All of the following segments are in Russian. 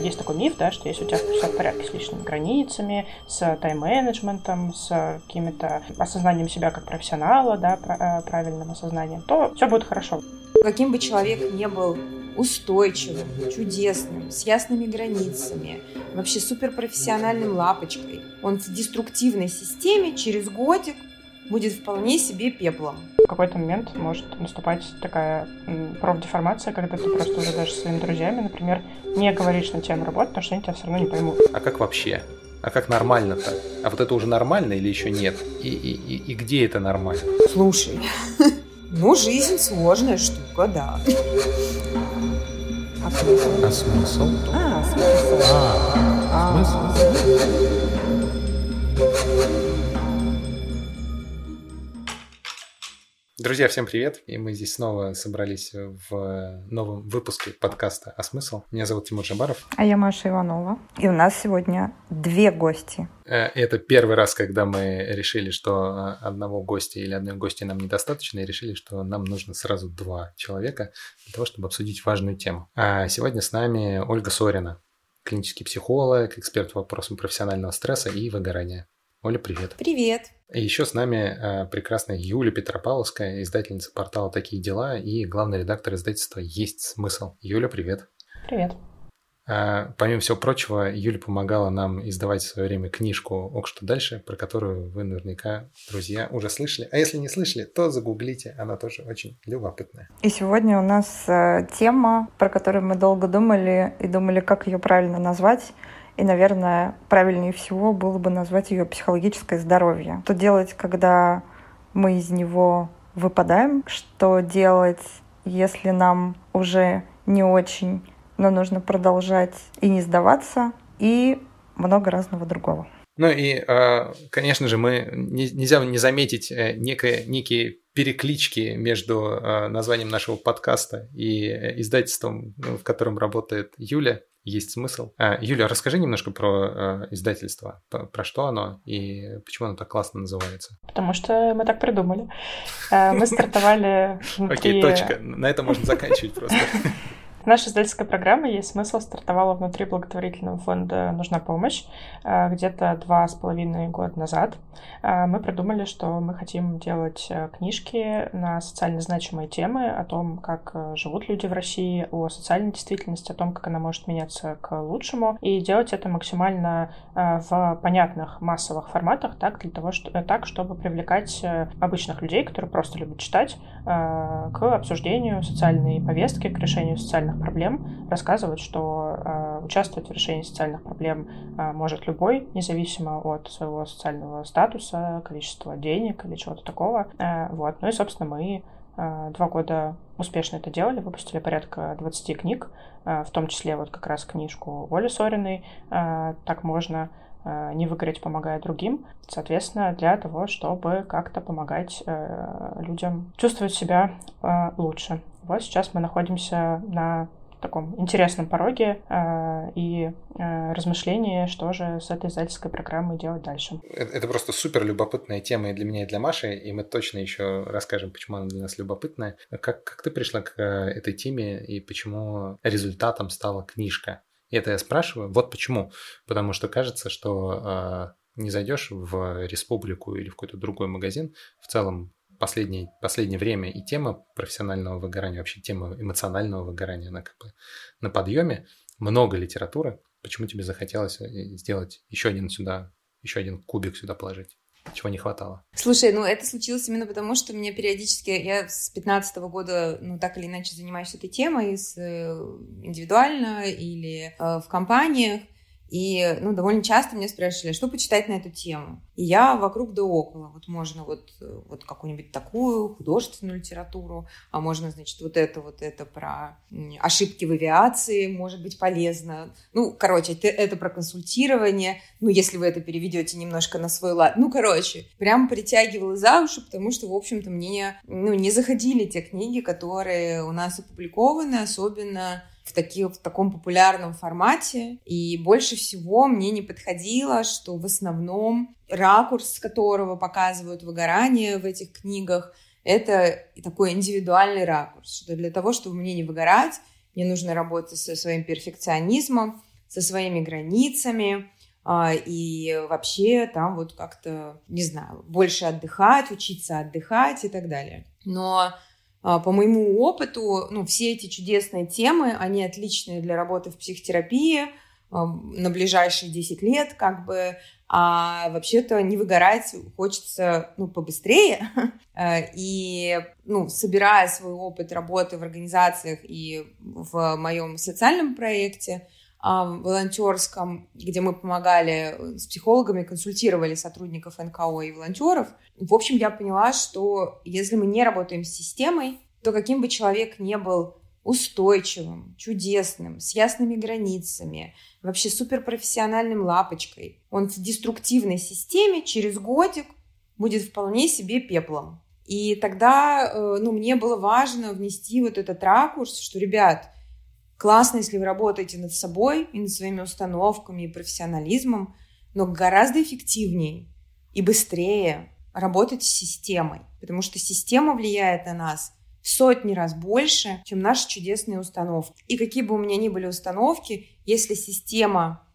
Есть такой миф, да, что если у тебя все в порядке с личными границами, с тайм-менеджментом, с каким-то осознанием себя как профессионала, да, э, правильным осознанием, то все будет хорошо. Каким бы человек ни был устойчивым, чудесным, с ясными границами, вообще суперпрофессиональным лапочкой, он в деструктивной системе через годик будет вполне себе пеплом. В какой-то момент может наступать такая профдеформация, когда ты просто уже даже своими друзьями, например, не говоришь на тему работы, потому что они тебя все равно не поймут. А как вообще? А как нормально-то? А вот это уже нормально или еще нет? И, и, и, и где это нормально? Слушай, ну жизнь сложная штука, да. А смысл? А смысл? А, смысл. А, смысл? Друзья, всем привет! И мы здесь снова собрались в новом выпуске подкаста «А смысл?». Меня зовут Тимур Жабаров. А я Маша Иванова. И у нас сегодня две гости. Э, это первый раз, когда мы решили, что одного гостя или одной гости нам недостаточно, и решили, что нам нужно сразу два человека для того, чтобы обсудить важную тему. А сегодня с нами Ольга Сорина, клинический психолог, эксперт по вопросам профессионального стресса и выгорания. Оля, привет. Привет. И еще с нами э, прекрасная Юля Петропавловская, издательница портала «Такие дела» и главный редактор издательства «Есть смысл». Юля, привет. Привет. А, помимо всего прочего, Юля помогала нам издавать в свое время книжку «Ок, что дальше», про которую вы наверняка, друзья, уже слышали. А если не слышали, то загуглите, она тоже очень любопытная. И сегодня у нас э, тема, про которую мы долго думали и думали, как ее правильно назвать – и, наверное, правильнее всего было бы назвать ее психологическое здоровье. Что делать, когда мы из него выпадаем? Что делать, если нам уже не очень, но нужно продолжать и не сдаваться? И много разного другого. Ну и, а, конечно же, мы нельзя не заметить э, некое, некие переклички между а, названием нашего подкаста и э, издательством, в котором работает Юля есть смысл. А, Юля, расскажи немножко про э, издательство, про, про что оно и почему оно так классно называется. Потому что мы так придумали. Э, мы стартовали Окей, точка. На этом можно заканчивать просто. Наша издательская программа «Есть смысл» стартовала внутри благотворительного фонда «Нужна помощь» э, где-то два с половиной года назад. Э, мы придумали, что мы хотим делать э, книжки на социально значимые темы о том, как живут люди в России, о социальной действительности, о том, как она может меняться к лучшему, и делать это максимально в понятных массовых форматах, так, для того, что, так чтобы привлекать обычных людей, которые просто любят читать, к обсуждению социальной повестки, к решению социальных социальных проблем, рассказывают, что э, участвовать в решении социальных проблем э, может любой, независимо от своего социального статуса, количества денег или чего-то такого. Э, вот. Ну и, собственно, мы два года успешно это делали, выпустили порядка 20 книг, в том числе вот как раз книжку Оли Сориной «Так можно не выгореть, помогая другим. Соответственно, для того, чтобы как-то помогать людям чувствовать себя лучше. Вот сейчас мы находимся на таком интересном пороге э, и э, размышлении, что же с этой издательской программой делать дальше. Это, это просто супер любопытная тема и для меня, и для Маши, и мы точно еще расскажем, почему она для нас любопытная. Как, как ты пришла к э, этой теме и почему результатом стала книжка? И это я спрашиваю. Вот почему. Потому что кажется, что э, не зайдешь в республику или в какой-то другой магазин, в целом последнее, последнее время и тема профессионального выгорания, вообще тема эмоционального выгорания, она как бы на подъеме. Много литературы. Почему тебе захотелось э, сделать еще один сюда, еще один кубик сюда положить? Чего не хватало? Слушай, ну это случилось именно потому, что мне периодически, я с 15 года, ну так или иначе занимаюсь этой темой, с, э, индивидуально или э, в компаниях, и, ну, довольно часто мне спрашивали, что почитать на эту тему. И я вокруг да около. Вот можно вот, вот какую-нибудь такую художественную литературу, а можно, значит, вот это, вот это про ошибки в авиации может быть полезно. Ну, короче, это, это про консультирование. Ну, если вы это переведете немножко на свой лад. Ну, короче, прям притягивала за уши, потому что, в общем-то, мне ну, не заходили те книги, которые у нас опубликованы, особенно в, таки, в таком популярном формате. И больше всего мне не подходило, что в основном ракурс, с которого показывают выгорание в этих книгах, это такой индивидуальный ракурс, что для того, чтобы мне не выгорать, мне нужно работать со своим перфекционизмом, со своими границами, а, и вообще там вот как-то, не знаю, больше отдыхать, учиться отдыхать и так далее. Но по моему опыту, ну, все эти чудесные темы, они отличные для работы в психотерапии а, на ближайшие 10 лет, как бы, а вообще-то не выгорать хочется, ну, побыстрее. И, ну, собирая свой опыт работы в организациях и в моем социальном проекте, волонтерском, где мы помогали э, с психологами, консультировали сотрудников НКО и волонтеров. В общем, я поняла, что если мы не работаем с системой, то каким бы человек ни был устойчивым, чудесным, с ясными границами, вообще суперпрофессиональным лапочкой, он в деструктивной системе через годик будет вполне себе пеплом. И тогда, э, ну, мне было важно внести вот этот ракурс, что, ребят, Классно, если вы работаете над собой и над своими установками и профессионализмом, но гораздо эффективнее и быстрее работать с системой, потому что система влияет на нас в сотни раз больше, чем наши чудесные установки. И какие бы у меня ни были установки, если система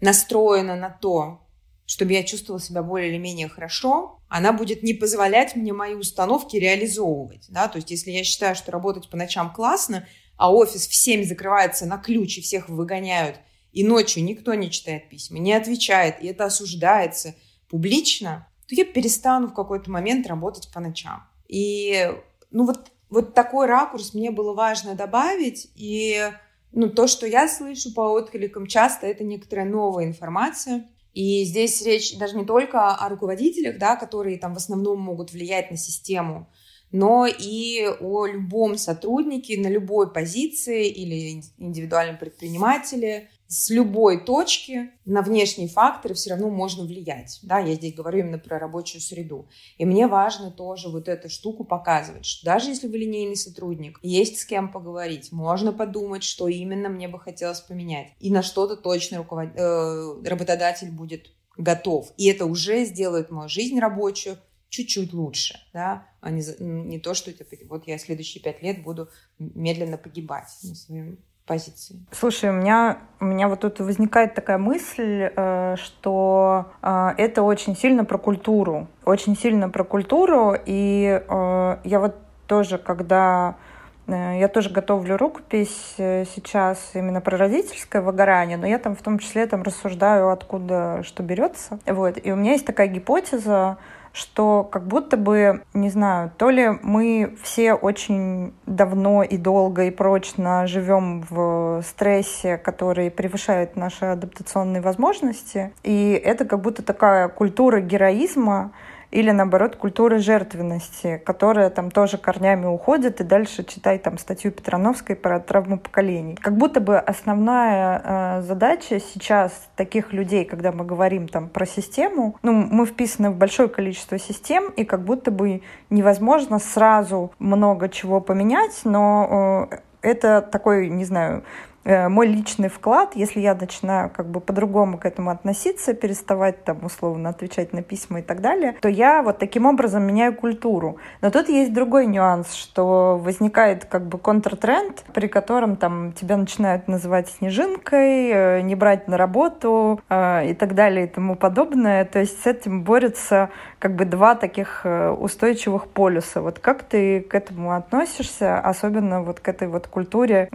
настроена на то, чтобы я чувствовала себя более или менее хорошо, она будет не позволять мне мои установки реализовывать. Да? То есть если я считаю, что работать по ночам классно, а офис в 7 закрывается на ключ и всех выгоняют, и ночью никто не читает письма, не отвечает, и это осуждается публично, то я перестану в какой-то момент работать по ночам. И ну вот, вот такой ракурс мне было важно добавить, и ну, то, что я слышу по откликам, часто это некоторая новая информация. И здесь речь даже не только о руководителях, да, которые там в основном могут влиять на систему, но и о любом сотруднике на любой позиции или индивидуальном предпринимателе с любой точки на внешние факторы все равно можно влиять. Да, я здесь говорю именно про рабочую среду. И мне важно тоже вот эту штуку показывать, что даже если вы линейный сотрудник, есть с кем поговорить, можно подумать, что именно мне бы хотелось поменять. И на что-то точно руковод... э, работодатель будет готов. И это уже сделает мою жизнь рабочую чуть-чуть лучше, да, а не, не то, что типа, вот я следующие пять лет буду медленно погибать на своем позиции. Слушай, у меня, у меня вот тут возникает такая мысль, э, что э, это очень сильно про культуру. Очень сильно про культуру. И э, я вот тоже, когда я тоже готовлю рукопись сейчас именно про родительское выгорание, но я там в том числе там рассуждаю, откуда что берется. Вот. И у меня есть такая гипотеза, что как будто бы, не знаю, то ли мы все очень давно и долго и прочно живем в стрессе, который превышает наши адаптационные возможности, и это как будто такая культура героизма, или наоборот культура жертвенности, которая там тоже корнями уходит, и дальше читай там статью Петрановской про травму поколений. Как будто бы основная э, задача сейчас таких людей, когда мы говорим там про систему, ну, мы вписаны в большое количество систем, и как будто бы невозможно сразу много чего поменять, но э, это такой, не знаю, мой личный вклад, если я начинаю как бы по-другому к этому относиться, переставать там условно отвечать на письма и так далее, то я вот таким образом меняю культуру. Но тут есть другой нюанс, что возникает как бы контртренд, при котором там тебя начинают называть снежинкой, э, не брать на работу э, и так далее и тому подобное. То есть с этим борются как бы два таких устойчивых полюса. Вот как ты к этому относишься, особенно вот к этой вот культуре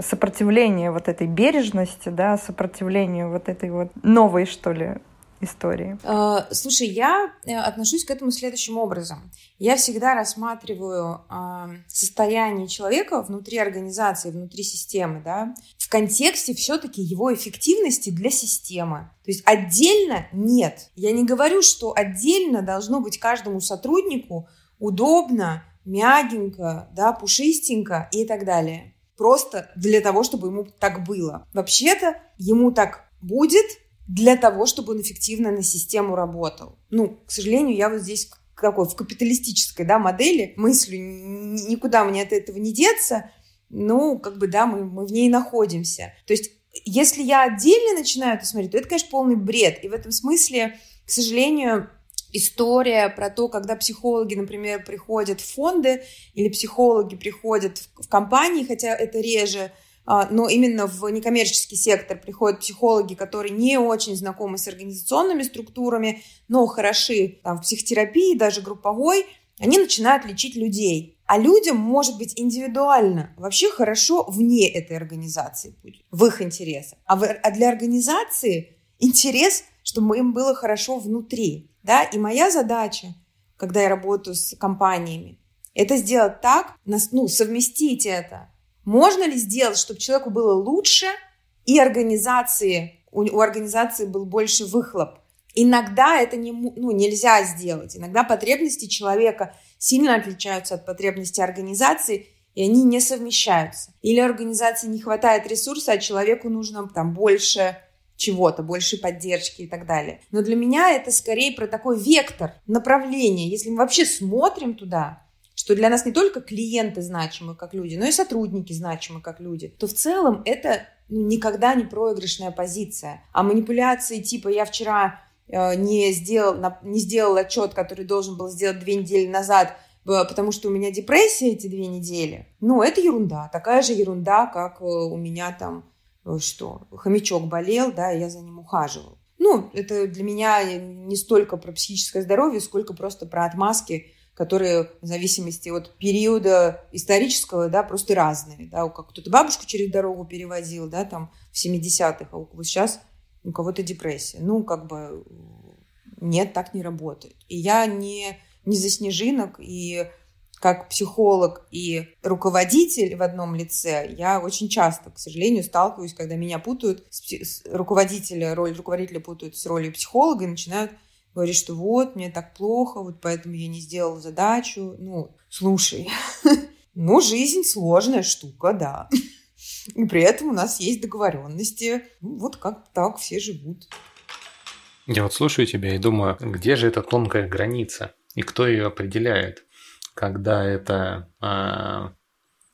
сопротивления сопротивление вот этой бережности, да, сопротивление вот этой вот новой, что ли, истории? А, слушай, я э, отношусь к этому следующим образом. Я всегда рассматриваю а, состояние человека внутри организации, внутри системы, да, в контексте все-таки его эффективности для системы. То есть отдельно нет. Я не говорю, что отдельно должно быть каждому сотруднику удобно, мягенько, да, пушистенько и так далее просто для того, чтобы ему так было. Вообще-то ему так будет для того, чтобы он эффективно на систему работал. Ну, к сожалению, я вот здесь какой в капиталистической да, модели мыслю, никуда мне от этого не деться, ну, как бы, да, мы, мы в ней находимся. То есть, если я отдельно начинаю это смотреть, то это, конечно, полный бред. И в этом смысле, к сожалению, история про то, когда психологи, например, приходят в фонды или психологи приходят в компании, хотя это реже, но именно в некоммерческий сектор приходят психологи, которые не очень знакомы с организационными структурами, но хороши там, в психотерапии, даже групповой, они начинают лечить людей. А людям может быть индивидуально вообще хорошо вне этой организации будет, в их интересах. А, а для организации интерес, чтобы им было хорошо внутри. Да? И моя задача, когда я работаю с компаниями, это сделать так, ну, совместить это можно ли сделать, чтобы человеку было лучше и организации, у, у организации был больше выхлоп? Иногда это не, ну, нельзя сделать. Иногда потребности человека сильно отличаются от потребностей организации, и они не совмещаются. Или организации не хватает ресурса, а человеку нужно там больше чего-то, больше поддержки и так далее. Но для меня это скорее про такой вектор, направление. Если мы вообще смотрим туда, что для нас не только клиенты значимы как люди, но и сотрудники значимы как люди, то в целом это никогда не проигрышная позиция. А манипуляции типа «я вчера э, не, сделал, не сделал отчет, который должен был сделать две недели назад, потому что у меня депрессия эти две недели. Ну, это ерунда. Такая же ерунда, как э, у меня там, э, что, хомячок болел, да, и я за ним ухаживал. Ну, это для меня не столько про психическое здоровье, сколько просто про отмазки которые в зависимости от периода исторического, да, просто разные, да, как кто-то бабушку через дорогу перевозил, да, там в 70-х, а вот сейчас у кого-то депрессия. Ну, как бы нет, так не работает. И я не, не за снежинок, и как психолог и руководитель в одном лице, я очень часто, к сожалению, сталкиваюсь, когда меня путают, с, с руководителя, роль руководителя путают с ролью психолога и начинают говорит, что вот, мне так плохо, вот поэтому я не сделал задачу. Ну, слушай, ну, жизнь сложная штука, да. И при этом у нас есть договоренности. Ну, вот как так все живут. Я вот слушаю тебя и думаю, где же эта тонкая граница? И кто ее определяет? Когда это а,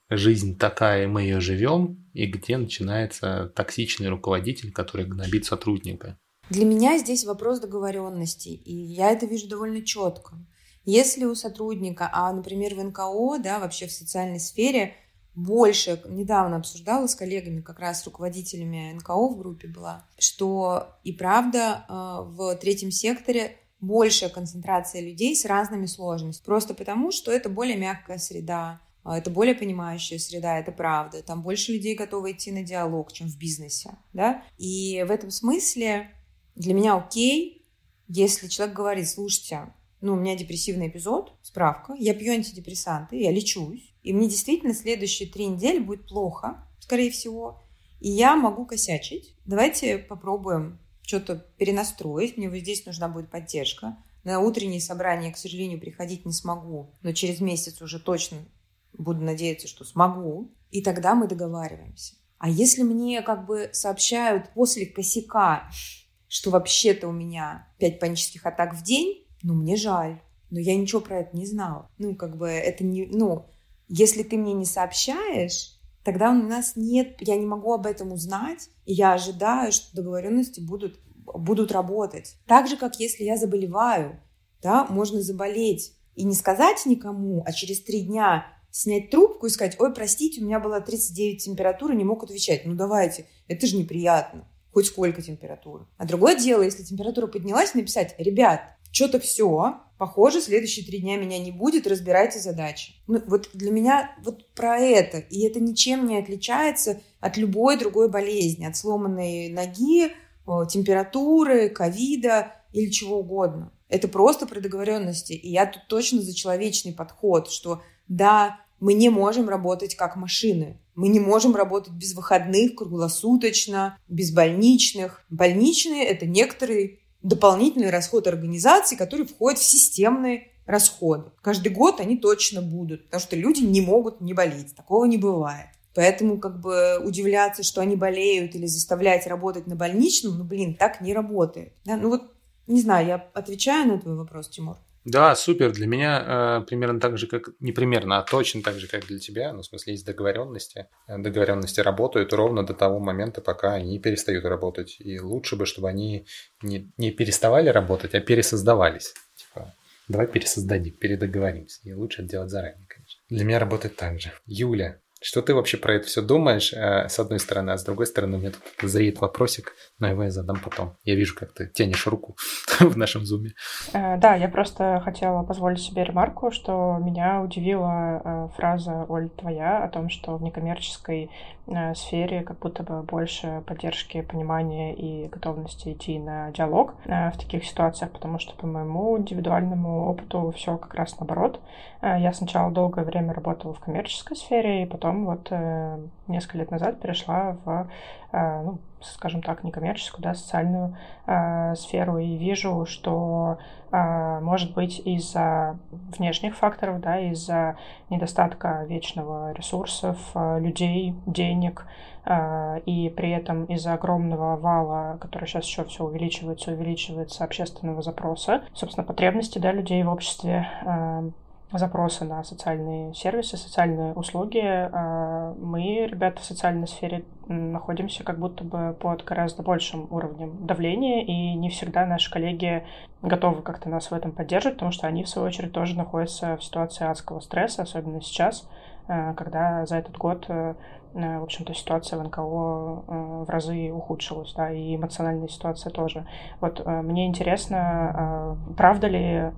жизнь такая, и мы ее живем, и где начинается токсичный руководитель, который гнобит сотрудника? Для меня здесь вопрос договоренности, и я это вижу довольно четко. Если у сотрудника, а, например, в НКО, да, вообще в социальной сфере, больше, недавно обсуждала с коллегами, как раз с руководителями НКО в группе была, что и правда а, в третьем секторе большая концентрация людей с разными сложностями. Просто потому, что это более мягкая среда, а, это более понимающая среда, это правда. Там больше людей готовы идти на диалог, чем в бизнесе. Да? И в этом смысле для меня окей, если человек говорит, слушайте, ну, у меня депрессивный эпизод, справка, я пью антидепрессанты, я лечусь, и мне действительно следующие три недели будет плохо, скорее всего, и я могу косячить. Давайте попробуем что-то перенастроить, мне вот здесь нужна будет поддержка. На утреннее собрание, к сожалению, приходить не смогу, но через месяц уже точно буду надеяться, что смогу, и тогда мы договариваемся. А если мне как бы сообщают после косяка, что вообще-то у меня 5 панических атак в день, ну, мне жаль. Но я ничего про это не знала. Ну, как бы это не... Ну, если ты мне не сообщаешь, тогда у нас нет... Я не могу об этом узнать, и я ожидаю, что договоренности будут, будут работать. Так же, как если я заболеваю, да, можно заболеть и не сказать никому, а через три дня снять трубку и сказать, ой, простите, у меня была 39 температура, не мог отвечать. Ну, давайте, это же неприятно хоть сколько температура. А другое дело, если температура поднялась, написать, ребят, что-то все, похоже, следующие три дня меня не будет, разбирайте задачи. Ну, вот для меня вот про это. И это ничем не отличается от любой другой болезни, от сломанной ноги, температуры, ковида или чего угодно. Это просто про договоренности. И я тут точно за человечный подход, что да, мы не можем работать как машины. Мы не можем работать без выходных, круглосуточно, без больничных. Больничные – это некоторые дополнительный расход организации, который входит в системные расходы. Каждый год они точно будут, потому что люди не могут не болеть. Такого не бывает. Поэтому как бы удивляться, что они болеют или заставлять работать на больничном, ну, блин, так не работает. Да? Ну вот, не знаю, я отвечаю на твой вопрос, Тимур? Да, супер. Для меня э, примерно так же, как... Не примерно, а точно так же, как для тебя. Ну, в смысле, есть договоренности. Э, договоренности работают ровно до того момента, пока они перестают работать. И лучше бы, чтобы они не, не переставали работать, а пересоздавались. Типа, давай пересоздадим, передоговоримся. И лучше это делать заранее, конечно. Для меня работает так же. Юля, что ты вообще про это все думаешь, э, с одной стороны, а с другой стороны, у меня тут зреет вопросик, но его я задам потом. Я вижу, как ты тянешь руку в нашем зуме. Э, да, я просто хотела позволить себе ремарку, что меня удивила э, фраза, Оль, твоя, о том, что в некоммерческой сфере как будто бы больше поддержки, понимания и готовности идти на диалог в таких ситуациях, потому что по моему индивидуальному опыту все как раз наоборот. Я сначала долгое время работала в коммерческой сфере, и потом потом вот э, несколько лет назад перешла в, э, ну, скажем так, некоммерческую, да, социальную э, сферу и вижу, что, может быть, из-за внешних факторов, да, из-за недостатка вечного ресурсов, людей, денег, и при этом из-за огромного вала, который сейчас еще все увеличивается, увеличивается общественного запроса, собственно, потребности, да, людей в обществе запросы на социальные сервисы, социальные услуги. А, мы, ребята в социальной сфере, находимся как будто бы под гораздо большим уровнем давления, и не всегда наши коллеги готовы как-то нас в этом поддерживать, потому что они, в свою очередь, тоже находятся в ситуации адского стресса, особенно сейчас, а, когда за этот год э, в общем-то, ситуация в НКО э, в разы ухудшилась, да, и эмоциональная ситуация тоже. Вот э, мне интересно, правда ли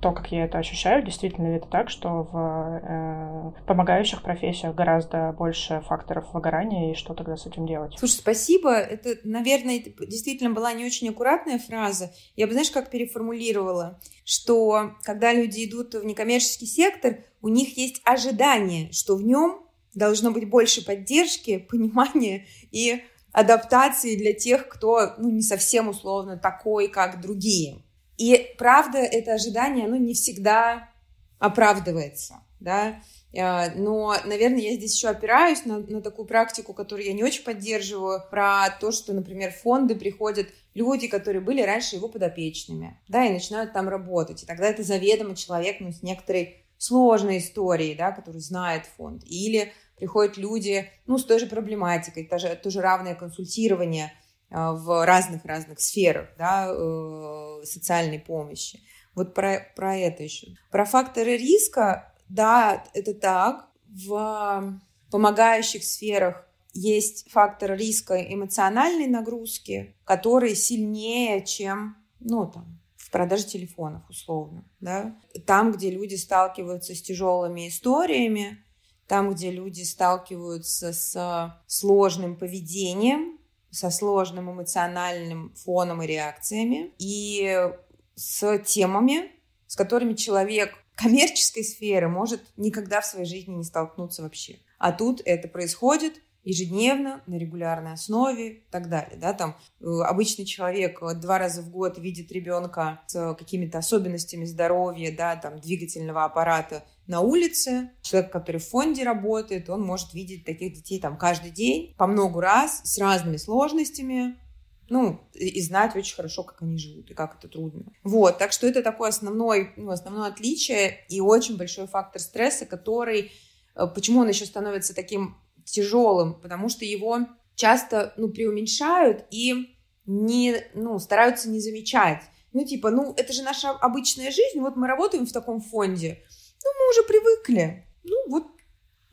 то, как я это ощущаю, действительно ли это так, что в помогающих профессиях гораздо больше факторов выгорания, и что тогда с этим делать? Слушай, спасибо. Это, наверное, действительно была не очень аккуратная фраза. Я бы, знаешь, как переформулировала, что когда люди идут в некоммерческий сектор, у них есть ожидание, что в нем должно быть больше поддержки, понимания и адаптации для тех, кто ну, не совсем условно такой, как другие. И правда, это ожидание, ну, не всегда оправдывается, да, а, но, наверное, я здесь еще опираюсь на, на такую практику, которую я не очень поддерживаю, про то, что, например, в фонды приходят люди, которые были раньше его подопечными, да, и начинают там работать, и тогда это заведомо человек, ну, с некоторой сложной историей, да, который знает фонд, или приходят люди, ну, с той же проблематикой, тоже, тоже равное консультирование а, в разных-разных сферах, да, э, социальной помощи. Вот про, про это еще. Про факторы риска, да, это так. В помогающих сферах есть фактор риска эмоциональной нагрузки, который сильнее, чем, ну, там, в продаже телефонов, условно, да. Там, где люди сталкиваются с тяжелыми историями, там, где люди сталкиваются с сложным поведением, со сложным эмоциональным фоном и реакциями, и с темами, с которыми человек коммерческой сферы может никогда в своей жизни не столкнуться вообще. А тут это происходит – ежедневно, на регулярной основе и так далее. Да? Там, э, обычный человек э, два раза в год видит ребенка с какими-то особенностями здоровья, да, там, двигательного аппарата на улице. Человек, который в фонде работает, он может видеть таких детей там каждый день, по много раз, с разными сложностями, ну, и знать очень хорошо, как они живут и как это трудно. Вот, так что это такое основной, ну, основное отличие и очень большой фактор стресса, который, э, почему он еще становится таким тяжелым, потому что его часто, ну, преуменьшают и не, ну, стараются не замечать. Ну, типа, ну, это же наша обычная жизнь, вот мы работаем в таком фонде, ну, мы уже привыкли. Ну, вот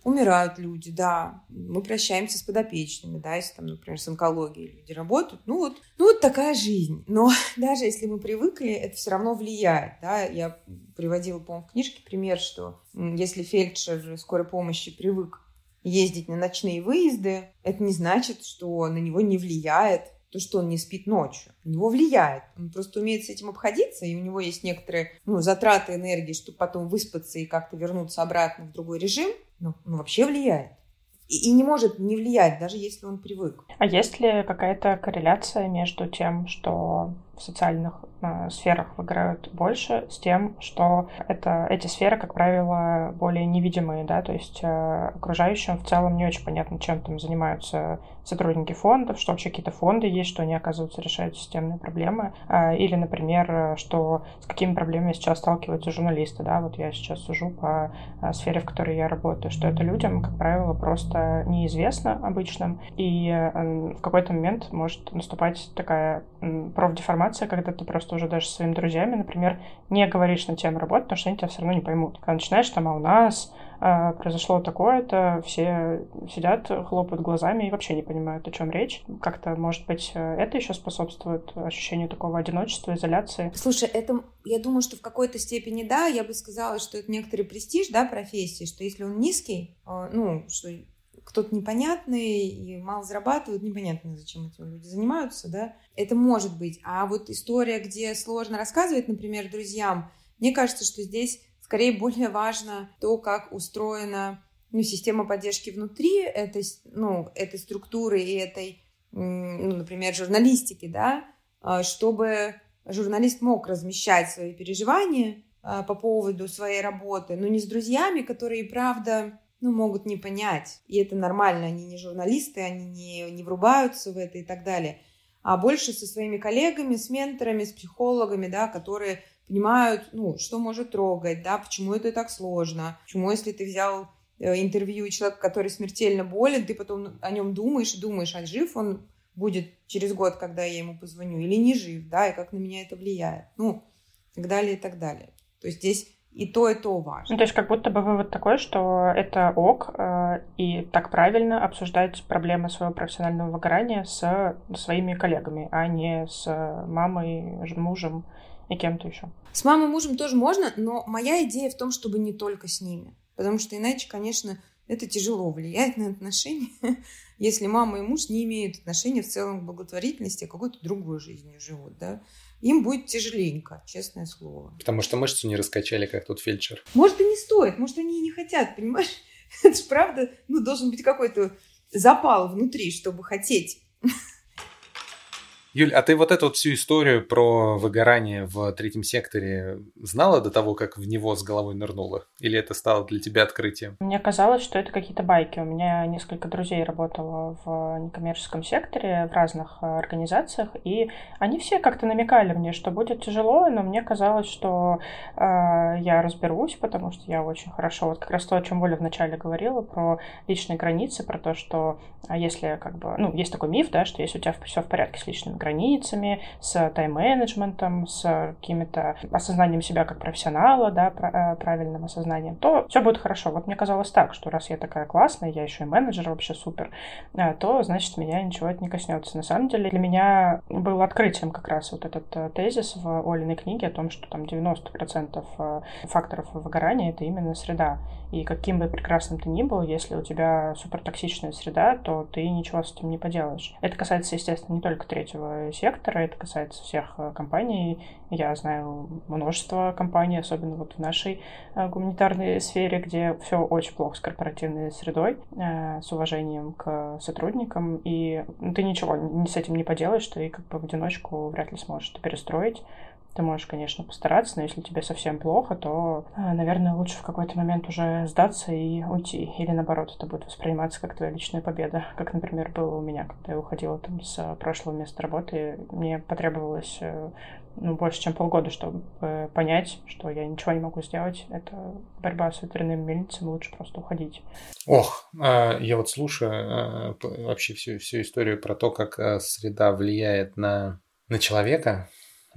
умирают люди, да. Мы прощаемся с подопечными, да, если там, например, с онкологией люди работают. Ну вот, ну вот такая жизнь. Но даже если мы привыкли, это все равно влияет, да. Я приводила, по-моему, в книжке пример, что если фельдшер скорой помощи привык ездить на ночные выезды, это не значит, что на него не влияет то, что он не спит ночью. На него влияет. Он просто умеет с этим обходиться, и у него есть некоторые ну, затраты энергии, чтобы потом выспаться и как-то вернуться обратно в другой режим. Но ну, вообще влияет. И, и не может не влиять, даже если он привык. А есть ли какая-то корреляция между тем, что в социальных э, сферах выиграют больше, с тем, что это, эти сферы, как правило, более невидимые, да, то есть э, окружающим в целом не очень понятно, чем там занимаются сотрудники фондов, что вообще какие-то фонды есть, что они, оказывается, решают системные проблемы, э, или, например, что с какими проблемами сейчас сталкиваются журналисты, да, вот я сейчас сужу по э, сфере, в которой я работаю, что это людям, как правило, просто неизвестно обычным, и э, в какой-то момент может наступать такая профдеформация, когда ты просто уже даже своими друзьями, например, не говоришь на тему работы, потому что они тебя все равно не поймут. Когда начинаешь там, а у нас а, произошло такое-то, все сидят, хлопают глазами и вообще не понимают, о чем речь. Как-то, может быть, это еще способствует ощущению такого одиночества, изоляции. Слушай, это, я думаю, что в какой-то степени да, я бы сказала, что это некоторый престиж, да, профессии, что если он низкий, а, ну, что кто-то непонятный и мало зарабатывает, непонятно, зачем эти люди занимаются, да, это может быть. А вот история, где сложно рассказывать, например, друзьям, мне кажется, что здесь скорее более важно то, как устроена ну, система поддержки внутри этой, ну, этой структуры и этой, ну, например, журналистики, да, а, чтобы журналист мог размещать свои переживания а, по поводу своей работы, но не с друзьями, которые, правда, ну, могут не понять. И это нормально, они не журналисты, они не, не врубаются в это и так далее. А больше со своими коллегами, с менторами, с психологами, да, которые понимают, ну, что может трогать, да, почему это так сложно, почему, если ты взял э, интервью у человека, который смертельно болен, ты потом о нем думаешь, думаешь, а жив он будет через год, когда я ему позвоню, или не жив, да, и как на меня это влияет, ну, и так далее, и так далее. То есть здесь и то, и то важно. Ну, то есть как будто бы вывод такой, что это ок, э, и так правильно обсуждать проблемы своего профессионального выгорания с своими коллегами, а не с мамой, мужем и кем-то еще. С мамой и мужем тоже можно, но моя идея в том, чтобы не только с ними. Потому что иначе, конечно, это тяжело влияет на отношения, если мама и муж не имеют отношения в целом к благотворительности, а какой-то другой жизнью живут, да им будет тяжеленько, честное слово. Потому что мышцу не раскачали, как тут фельдшер. Может, и не стоит, может, они и не хотят, понимаешь? Это же правда, ну, должен быть какой-то запал внутри, чтобы хотеть Юль, а ты вот эту вот всю историю про выгорание в третьем секторе знала до того, как в него с головой нырнула? Или это стало для тебя открытием? Мне казалось, что это какие-то байки. У меня несколько друзей работало в некоммерческом секторе, в разных э, организациях, и они все как-то намекали мне, что будет тяжело, но мне казалось, что э, я разберусь, потому что я очень хорошо, вот как раз то, о чем Оля вначале говорила, про личные границы, про то, что а если как бы, ну, есть такой миф, да, что если у тебя все в порядке с личными границами, с тайм-менеджментом, с какими-то осознанием себя как профессионала, да, э, правильным осознанием, то все будет хорошо. Вот мне казалось так, что раз я такая классная, я еще и менеджер вообще супер, э, то, значит, меня ничего это не коснется. На самом деле для меня был открытием как раз вот этот э, тезис в Олиной книге о том, что там 90% факторов выгорания — это именно среда. И каким бы прекрасным ты ни был, если у тебя супертоксичная среда, то ты ничего с этим не поделаешь. Это касается, естественно, не только третьего сектора, это касается всех э, компаний. Я знаю множество компаний, особенно вот в нашей э, гуманитарной сфере, где все очень плохо с корпоративной средой, э, с уважением к сотрудникам, и ты ничего с этим не поделаешь, ты как бы в одиночку вряд ли сможешь это перестроить. Ты можешь, конечно, постараться, но если тебе совсем плохо, то, наверное, лучше в какой-то момент уже сдаться и уйти. Или наоборот, это будет восприниматься как твоя личная победа. Как, например, было у меня, когда я уходила там с прошлого места работы. Мне потребовалось э, ну, больше, чем полгода, чтобы понять, что я ничего не могу сделать. Это борьба с ветряными мельницами, лучше просто уходить. Ох, я вот слушаю вообще всю, всю историю про то, как среда влияет на, на человека,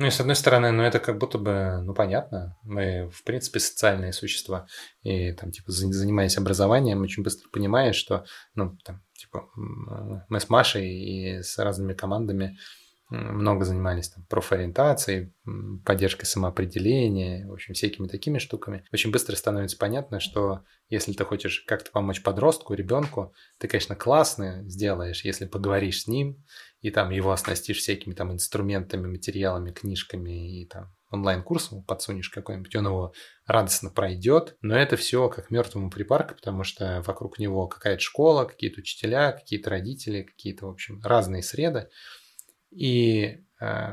ну и с одной стороны, ну это как будто бы, ну понятно, мы в принципе социальные существа, и там типа занимаясь образованием, очень быстро понимаешь, что, ну там типа мы с Машей и с разными командами много занимались там профориентацией, поддержкой самоопределения, в общем, всякими такими штуками. Очень быстро становится понятно, что если ты хочешь как-то помочь подростку, ребенку, ты, конечно, классно сделаешь, если поговоришь с ним и там его оснастишь всякими там инструментами, материалами, книжками и там онлайн-курсом подсунешь какой-нибудь, он его радостно пройдет, но это все как мертвому припарка, потому что вокруг него какая-то школа, какие-то учителя, какие-то родители, какие-то, в общем, разные среды. И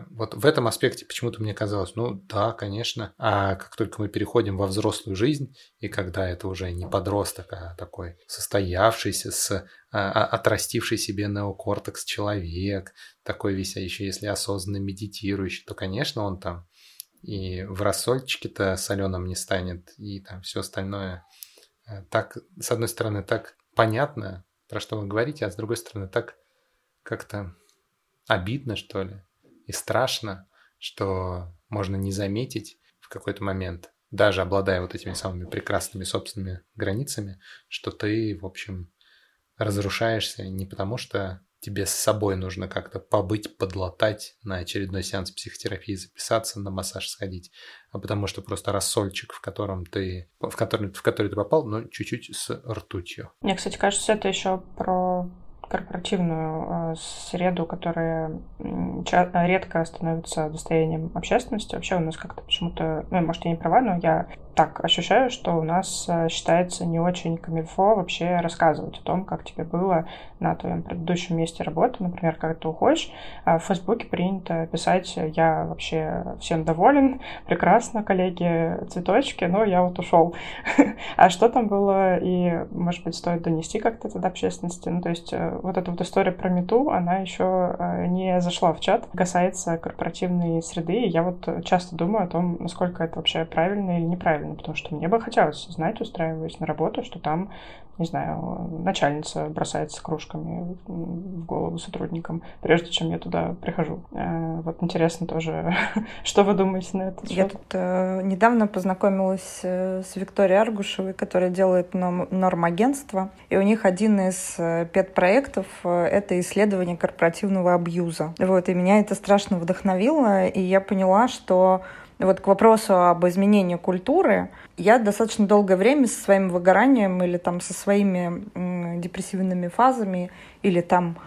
вот в этом аспекте почему-то мне казалось, ну да, конечно. А как только мы переходим во взрослую жизнь, и когда это уже не подросток, а такой состоявшийся, с а, а, отрастивший себе неокортекс человек, такой весь, еще если осознанно медитирующий, то, конечно, он там и в рассольчике-то соленым не станет, и там все остальное э, так, с одной стороны, так понятно, про что вы говорите, а с другой стороны, так как-то обидно, что ли и страшно, что можно не заметить в какой-то момент, даже обладая вот этими самыми прекрасными собственными границами, что ты, в общем, разрушаешься не потому, что тебе с собой нужно как-то побыть, подлатать на очередной сеанс психотерапии, записаться, на массаж сходить, а потому что просто рассольчик, в котором ты, в который, в который ты попал, но чуть-чуть с ртутью. Мне, кстати, кажется, это еще про корпоративную э, среду, которая редко становится достоянием общественности. Вообще у нас как-то почему-то, ну, может, я не права, но я так ощущаю, что у нас э, считается не очень камильфо вообще рассказывать о том, как тебе было на твоем предыдущем месте работы. Например, когда ты уходишь, а в Фейсбуке принято писать «я вообще всем доволен, прекрасно, коллеги, цветочки, но я вот ушел». А что там было, и, может быть, стоит донести как-то это до общественности. Ну, то есть э, вот эта вот история про мету, она еще э, не зашла в чат, касается корпоративной среды. И я вот часто думаю о том, насколько это вообще правильно или неправильно правильно, потому что мне бы хотелось знать, устраиваясь на работу, что там, не знаю, начальница бросается кружками в голову сотрудникам, прежде чем я туда прихожу. Э, вот интересно тоже, что вы думаете на это? Я тут э, недавно познакомилась э, с Викторией Аргушевой, которая делает норм-агентство, и у них один из педпроектов это исследование корпоративного абьюза. Вот, и меня это страшно вдохновило, и я поняла, что вот к вопросу об изменении культуры, я достаточно долгое время со своим выгоранием или там со своими депрессивными фазами или там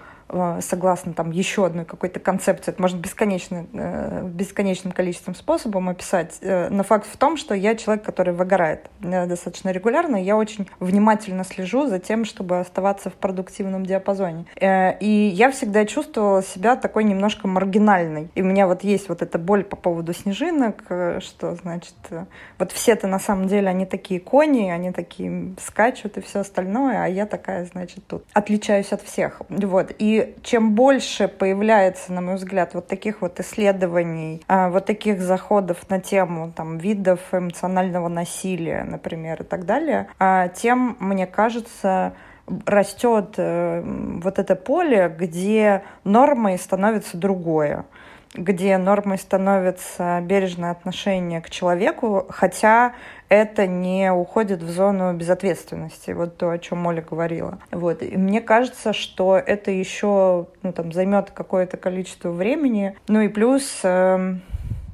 согласно там еще одной какой-то концепции, это можно бесконечно, э, бесконечным количеством способов описать, э, но факт в том, что я человек, который выгорает достаточно регулярно, я очень внимательно слежу за тем, чтобы оставаться в продуктивном диапазоне. И я всегда чувствовала себя такой немножко маргинальной. И у меня вот есть вот эта боль по поводу снежинок, что, значит, вот все-то на самом деле, они такие кони, они такие скачут и все остальное, а я такая, значит, тут отличаюсь от всех. Вот. И чем больше появляется, на мой взгляд, вот таких вот исследований, а, вот таких заходов на тему там, видов эмоционального насилия, например, и так далее, а, тем, мне кажется, растет э, вот это поле, где нормой становится другое где нормой становится бережное отношение к человеку, хотя это не уходит в зону безответственности, вот то, о чем Моля говорила. Вот. И мне кажется, что это еще ну, там, займет какое-то количество времени. Ну и плюс э,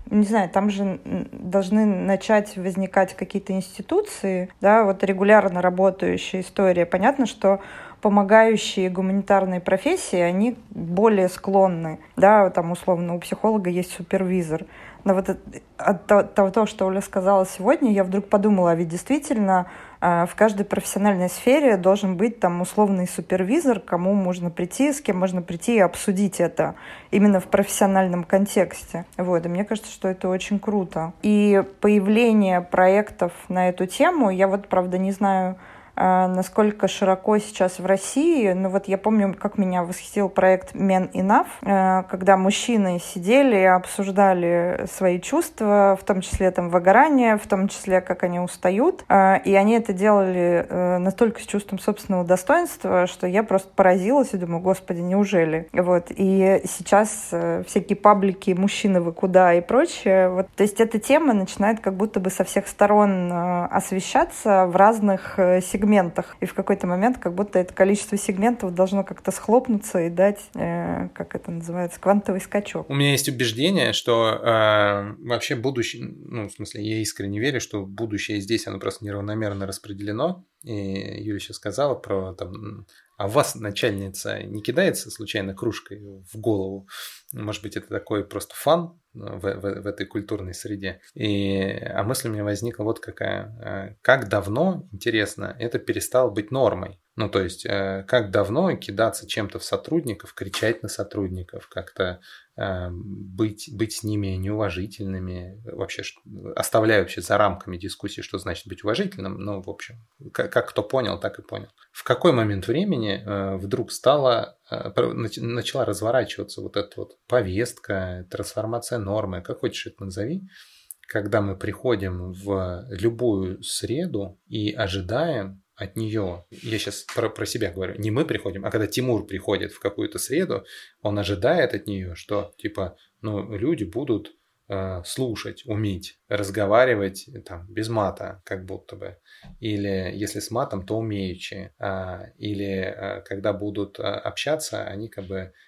не знаю, там же должны начать возникать какие-то институции, да, вот регулярно работающая история. Понятно, что помогающие гуманитарные профессии, они более склонны, да, там условно у психолога есть супервизор, но вот от того, что Оля сказала сегодня, я вдруг подумала, а ведь действительно э, в каждой профессиональной сфере должен быть там условный супервизор, кому можно прийти, с кем можно прийти и обсудить это именно в профессиональном контексте. Вот, и мне кажется, что это очень круто. И появление проектов на эту тему, я вот, правда, не знаю, насколько широко сейчас в России. Ну вот я помню, как меня восхитил проект Men Enough, а, когда мужчины сидели и обсуждали свои чувства, в том числе там выгорание, в том числе как они устают. А, и они это делали э, настолько с чувством собственного достоинства, что я просто поразилась и думаю, господи, неужели? Вот. И сейчас э, всякие паблики «Мужчины, вы куда?» и прочее. Вот. То есть эта тема начинает как будто бы со всех сторон э, освещаться в разных сегментах сегментах. И в какой-то момент как будто это количество сегментов должно как-то схлопнуться и дать, э, как это называется, квантовый скачок. У меня есть убеждение, что э, вообще будущее, ну, в смысле, я искренне верю, что будущее здесь, оно просто неравномерно распределено. И Юля сейчас сказала про там а вас начальница не кидается случайно кружкой в голову? Может быть, это такой просто фан в, в, в этой культурной среде. И, а мысль у меня возникла вот какая. Э, как давно, интересно, это перестало быть нормой? Ну, то есть, э, как давно кидаться чем-то в сотрудников, кричать на сотрудников, как-то э, быть, быть с ними неуважительными, вообще оставляя вообще за рамками дискуссии, что значит быть уважительным, ну, в общем, как, как кто понял, так и понял. В какой момент времени э, вдруг стала, э, начала разворачиваться вот эта вот повестка, трансформация нормы, как хочешь это назови, когда мы приходим в любую среду и ожидаем от нее, я сейчас про, про себя говорю, не мы приходим, а когда Тимур приходит в какую-то среду, он ожидает от нее, что типа, ну, люди будут э, слушать, уметь, разговаривать там без мата, как будто бы, или если с матом, то умеючи, э, или э, когда будут э, общаться, они как бы Э,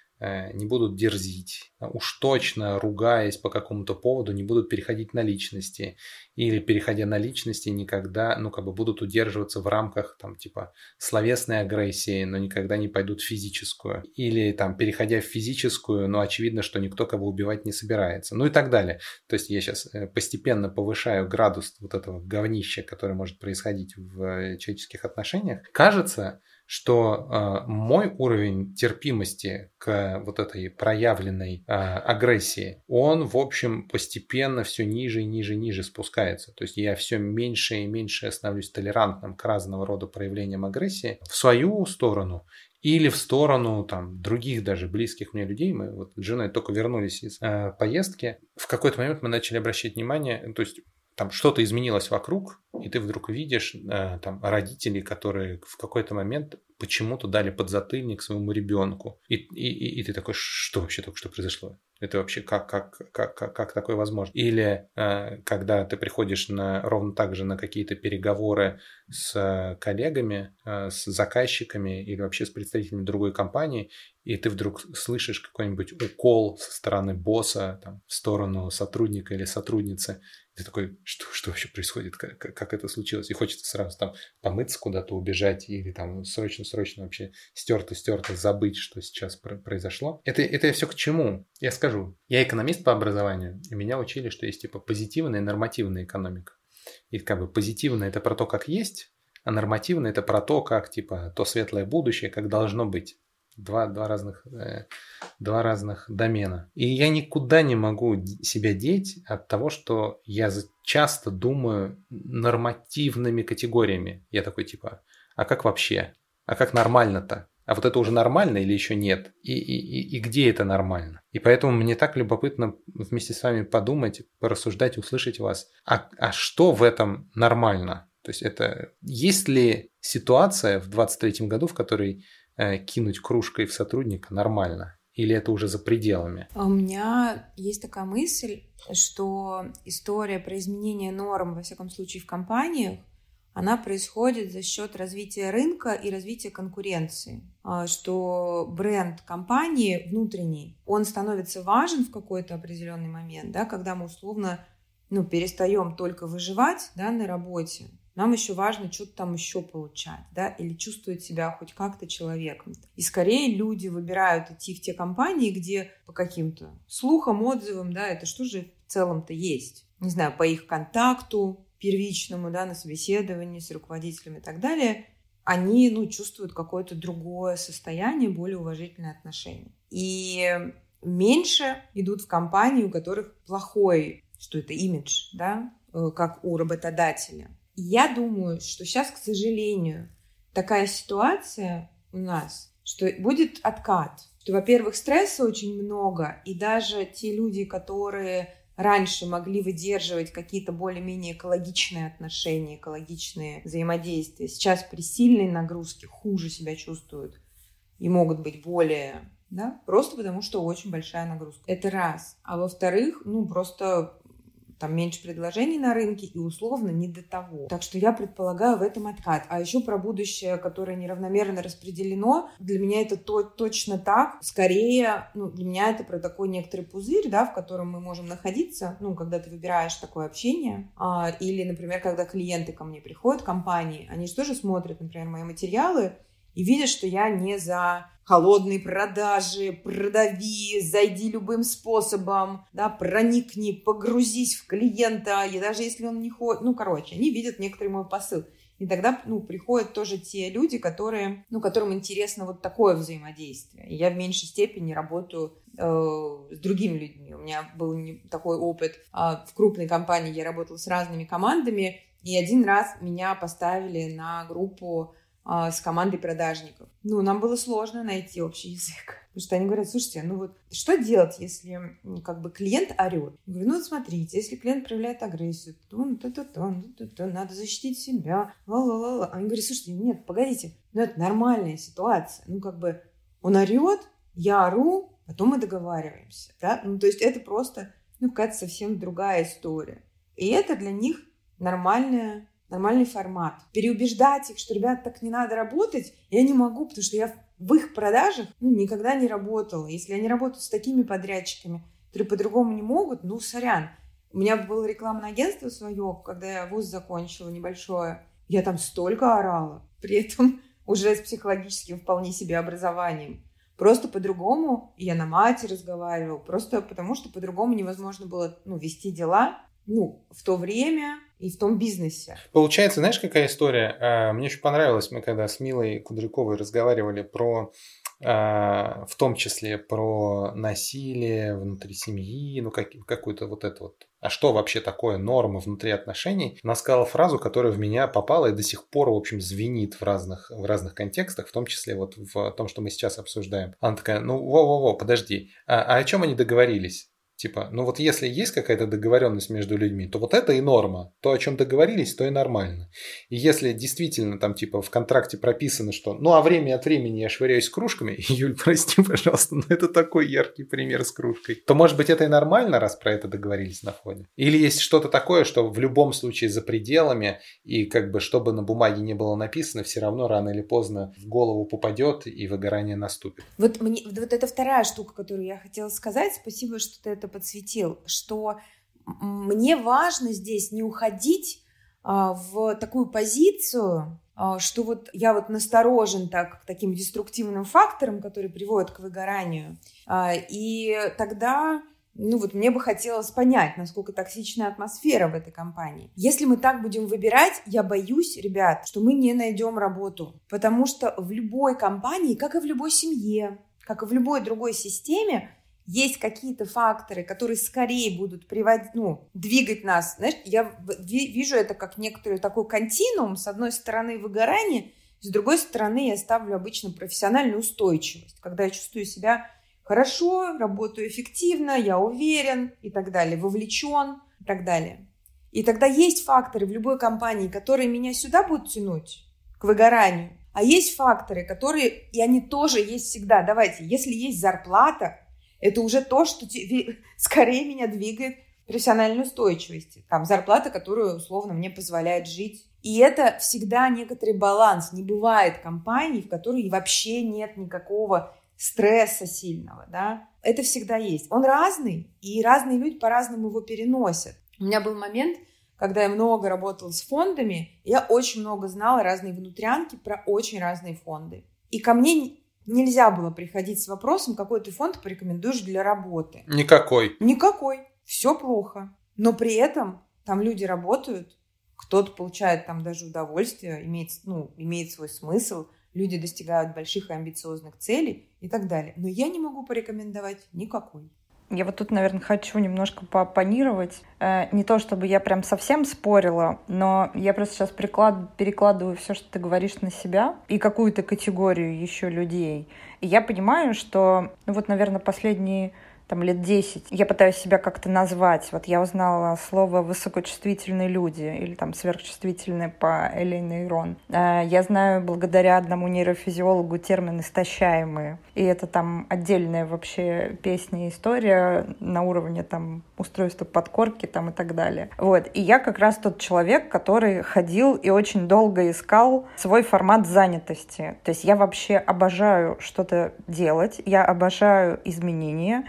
не будут дерзить, уж точно, ругаясь по какому-то поводу, не будут переходить на личности, или переходя на личности, никогда, ну, как бы будут удерживаться в рамках, там, типа, словесной агрессии, но никогда не пойдут в физическую, или, там, переходя в физическую, но очевидно, что никто кого убивать не собирается, ну и так далее. То есть я сейчас э, постепенно повышаю градус вот этого говнища, которое может происходить в э, человеческих отношениях. Кажется, что э, мой уровень терпимости к вот этой проявленной э, агрессии, он, в общем, постепенно все ниже и ниже и ниже спускается. То есть я все меньше и меньше становлюсь толерантным к разного рода проявлениям агрессии в свою сторону или в сторону там других даже близких мне людей. Мы вот с женой только вернулись из э, поездки. В какой-то момент мы начали обращать внимание, то есть там что-то изменилось вокруг, и ты вдруг видишь э, там родителей, которые в какой-то момент почему-то дали подзатыльник своему ребенку. И, и, и ты такой, что вообще только что произошло? Это вообще как, как, как, как, как такое возможно? Или э, когда ты приходишь на, ровно так же на какие-то переговоры с коллегами, э, с заказчиками или вообще с представителями другой компании, и ты вдруг слышишь какой-нибудь укол со стороны босса там, в сторону сотрудника или сотрудницы, ты такой, что, что вообще происходит, как, как это случилось? И хочется сразу там помыться куда-то, убежать или там срочно-срочно вообще стерто-стерто забыть, что сейчас произошло. Это, это все к чему? Я скажу. Я экономист по образованию, и меня учили, что есть типа позитивная и нормативная экономика. И как бы позитивная это про то, как есть, а нормативная это про то, как типа то светлое будущее, как должно быть. Два, два, разных, э, два разных домена. И я никуда не могу себя деть от того, что я часто думаю нормативными категориями. Я такой типа, а как вообще? А как нормально-то? А вот это уже нормально или еще нет? И, и, и, и где это нормально? И поэтому мне так любопытно вместе с вами подумать, порассуждать, услышать вас. А, а что в этом нормально? То есть это есть ли ситуация в 23 году, в которой кинуть кружкой в сотрудника нормально? Или это уже за пределами? А у меня есть такая мысль, что история про изменение норм, во всяком случае, в компаниях, она происходит за счет развития рынка и развития конкуренции. А, что бренд компании внутренний, он становится важен в какой-то определенный момент, да, когда мы условно ну, перестаем только выживать да, на работе, нам еще важно что-то там еще получать, да, или чувствовать себя хоть как-то человеком. И скорее люди выбирают идти в те компании, где по каким-то слухам, отзывам, да, это что же в целом-то есть. Не знаю, по их контакту первичному, да, на собеседовании с руководителями и так далее, они, ну, чувствуют какое-то другое состояние, более уважительное отношение. И меньше идут в компании, у которых плохой, что это имидж, да, э, как у работодателя. Я думаю, что сейчас, к сожалению, такая ситуация у нас, что будет откат. Что, во-первых, стресса очень много, и даже те люди, которые раньше могли выдерживать какие-то более-менее экологичные отношения, экологичные взаимодействия, сейчас при сильной нагрузке хуже себя чувствуют и могут быть более да, просто потому что очень большая нагрузка. Это раз. А во-вторых, ну, просто там меньше предложений на рынке и условно не до того. Так что я предполагаю в этом откат. А еще про будущее, которое неравномерно распределено, для меня это то, точно так. Скорее, ну, для меня это про такой некоторый пузырь, да, в котором мы можем находиться, ну, когда ты выбираешь такое общение. А, или, например, когда клиенты ко мне приходят, компании, они же тоже смотрят, например, мои материалы, и видят, что я не за холодные продажи, продави, зайди любым способом, да, проникни, погрузись в клиента, и даже если он не хочет, ну, короче, они видят некоторый мой посыл. И тогда, ну, приходят тоже те люди, которые, ну, которым интересно вот такое взаимодействие. И я в меньшей степени работаю э, с другими людьми. У меня был такой опыт. Э, в крупной компании я работала с разными командами, и один раз меня поставили на группу э, с командой продажников. Ну, нам было сложно найти общий язык. Потому что они говорят, слушайте, ну вот что делать, если как бы клиент орет? Я говорю, ну вот смотрите, если клиент проявляет агрессию, то, то, то, то, то, то надо защитить себя. Ла-ла-ла. Они говорят, слушайте, нет, погодите, ну это нормальная ситуация. Ну как бы он орет, я ору, потом мы договариваемся. Да? Ну то есть это просто ну какая-то совсем другая история. И это для них нормальная нормальный формат. Переубеждать их, что, ребят, так не надо работать, я не могу, потому что я в их продажах ну, никогда не работала. Если они работают с такими подрядчиками, которые по-другому не могут, ну, сорян. У меня было рекламное агентство свое, когда я вуз закончила небольшое. Я там столько орала, при этом уже с психологическим вполне себе образованием. Просто по-другому я на мате разговаривала, просто потому что по-другому невозможно было ну, вести дела ну, в то время и в том бизнесе. Получается, знаешь, какая история? А, мне очень понравилось, мы когда с Милой Кудряковой разговаривали про а, в том числе про насилие внутри семьи, ну как, какую-то вот это вот. А что вообще такое норма внутри отношений? Она сказала фразу, которая в меня попала и до сих пор, в общем, звенит в разных, в разных контекстах, в том числе вот в том, что мы сейчас обсуждаем. Она такая, ну, во-во-во, подожди, а, а о чем они договорились? Типа, ну вот если есть какая-то договоренность между людьми, то вот это и норма. То, о чем договорились, то и нормально. И если действительно там типа в контракте прописано, что ну а время от времени я швыряюсь кружками, Юль, прости, пожалуйста, но это такой яркий пример с кружкой, то может быть это и нормально, раз про это договорились на входе. Или есть что-то такое, что в любом случае за пределами, и как бы чтобы на бумаге не было написано, все равно рано или поздно в голову попадет и выгорание наступит. Вот, мне, вот это вторая штука, которую я хотела сказать. Спасибо, что ты это подсветил, что мне важно здесь не уходить а, в такую позицию, а, что вот я вот насторожен так, к таким деструктивным факторам, которые приводят к выгоранию. А, и тогда ну вот мне бы хотелось понять, насколько токсичная атмосфера в этой компании. Если мы так будем выбирать, я боюсь, ребят, что мы не найдем работу. Потому что в любой компании, как и в любой семье, как и в любой другой системе, есть какие-то факторы, которые скорее будут приводить, ну, двигать нас. Знаешь, я вижу это как некоторый такой континуум. С одной стороны выгорание, с другой стороны я ставлю обычно профессиональную устойчивость, когда я чувствую себя хорошо, работаю эффективно, я уверен и так далее, вовлечен и так далее. И тогда есть факторы в любой компании, которые меня сюда будут тянуть, к выгоранию. А есть факторы, которые, и они тоже есть всегда. Давайте, если есть зарплата, это уже то, что скорее меня двигает профессиональной устойчивости. Там зарплата, которую условно мне позволяет жить. И это всегда некоторый баланс. Не бывает компаний, в которой вообще нет никакого стресса сильного, да. Это всегда есть. Он разный, и разные люди по-разному его переносят. У меня был момент, когда я много работала с фондами, я очень много знала разные внутрянки про очень разные фонды. И ко мне Нельзя было приходить с вопросом, какой ты фонд порекомендуешь для работы. Никакой. Никакой. Все плохо. Но при этом там люди работают, кто-то получает там даже удовольствие, имеет, ну, имеет свой смысл, люди достигают больших и амбициозных целей и так далее. Но я не могу порекомендовать никакой. Я вот тут, наверное, хочу немножко поопонировать. Э, не то, чтобы я прям совсем спорила, но я просто сейчас приклад... перекладываю все, что ты говоришь на себя и какую-то категорию еще людей. И я понимаю, что, ну вот, наверное, последние там лет 10, я пытаюсь себя как-то назвать. Вот я узнала слово «высокочувствительные люди» или там «сверхчувствительные» по Элли Нейрон. Э, я знаю благодаря одному нейрофизиологу термин «истощаемые». И это там отдельная вообще песня и история на уровне там устройства подкорки там и так далее. Вот. И я как раз тот человек, который ходил и очень долго искал свой формат занятости. То есть я вообще обожаю что-то делать, я обожаю изменения,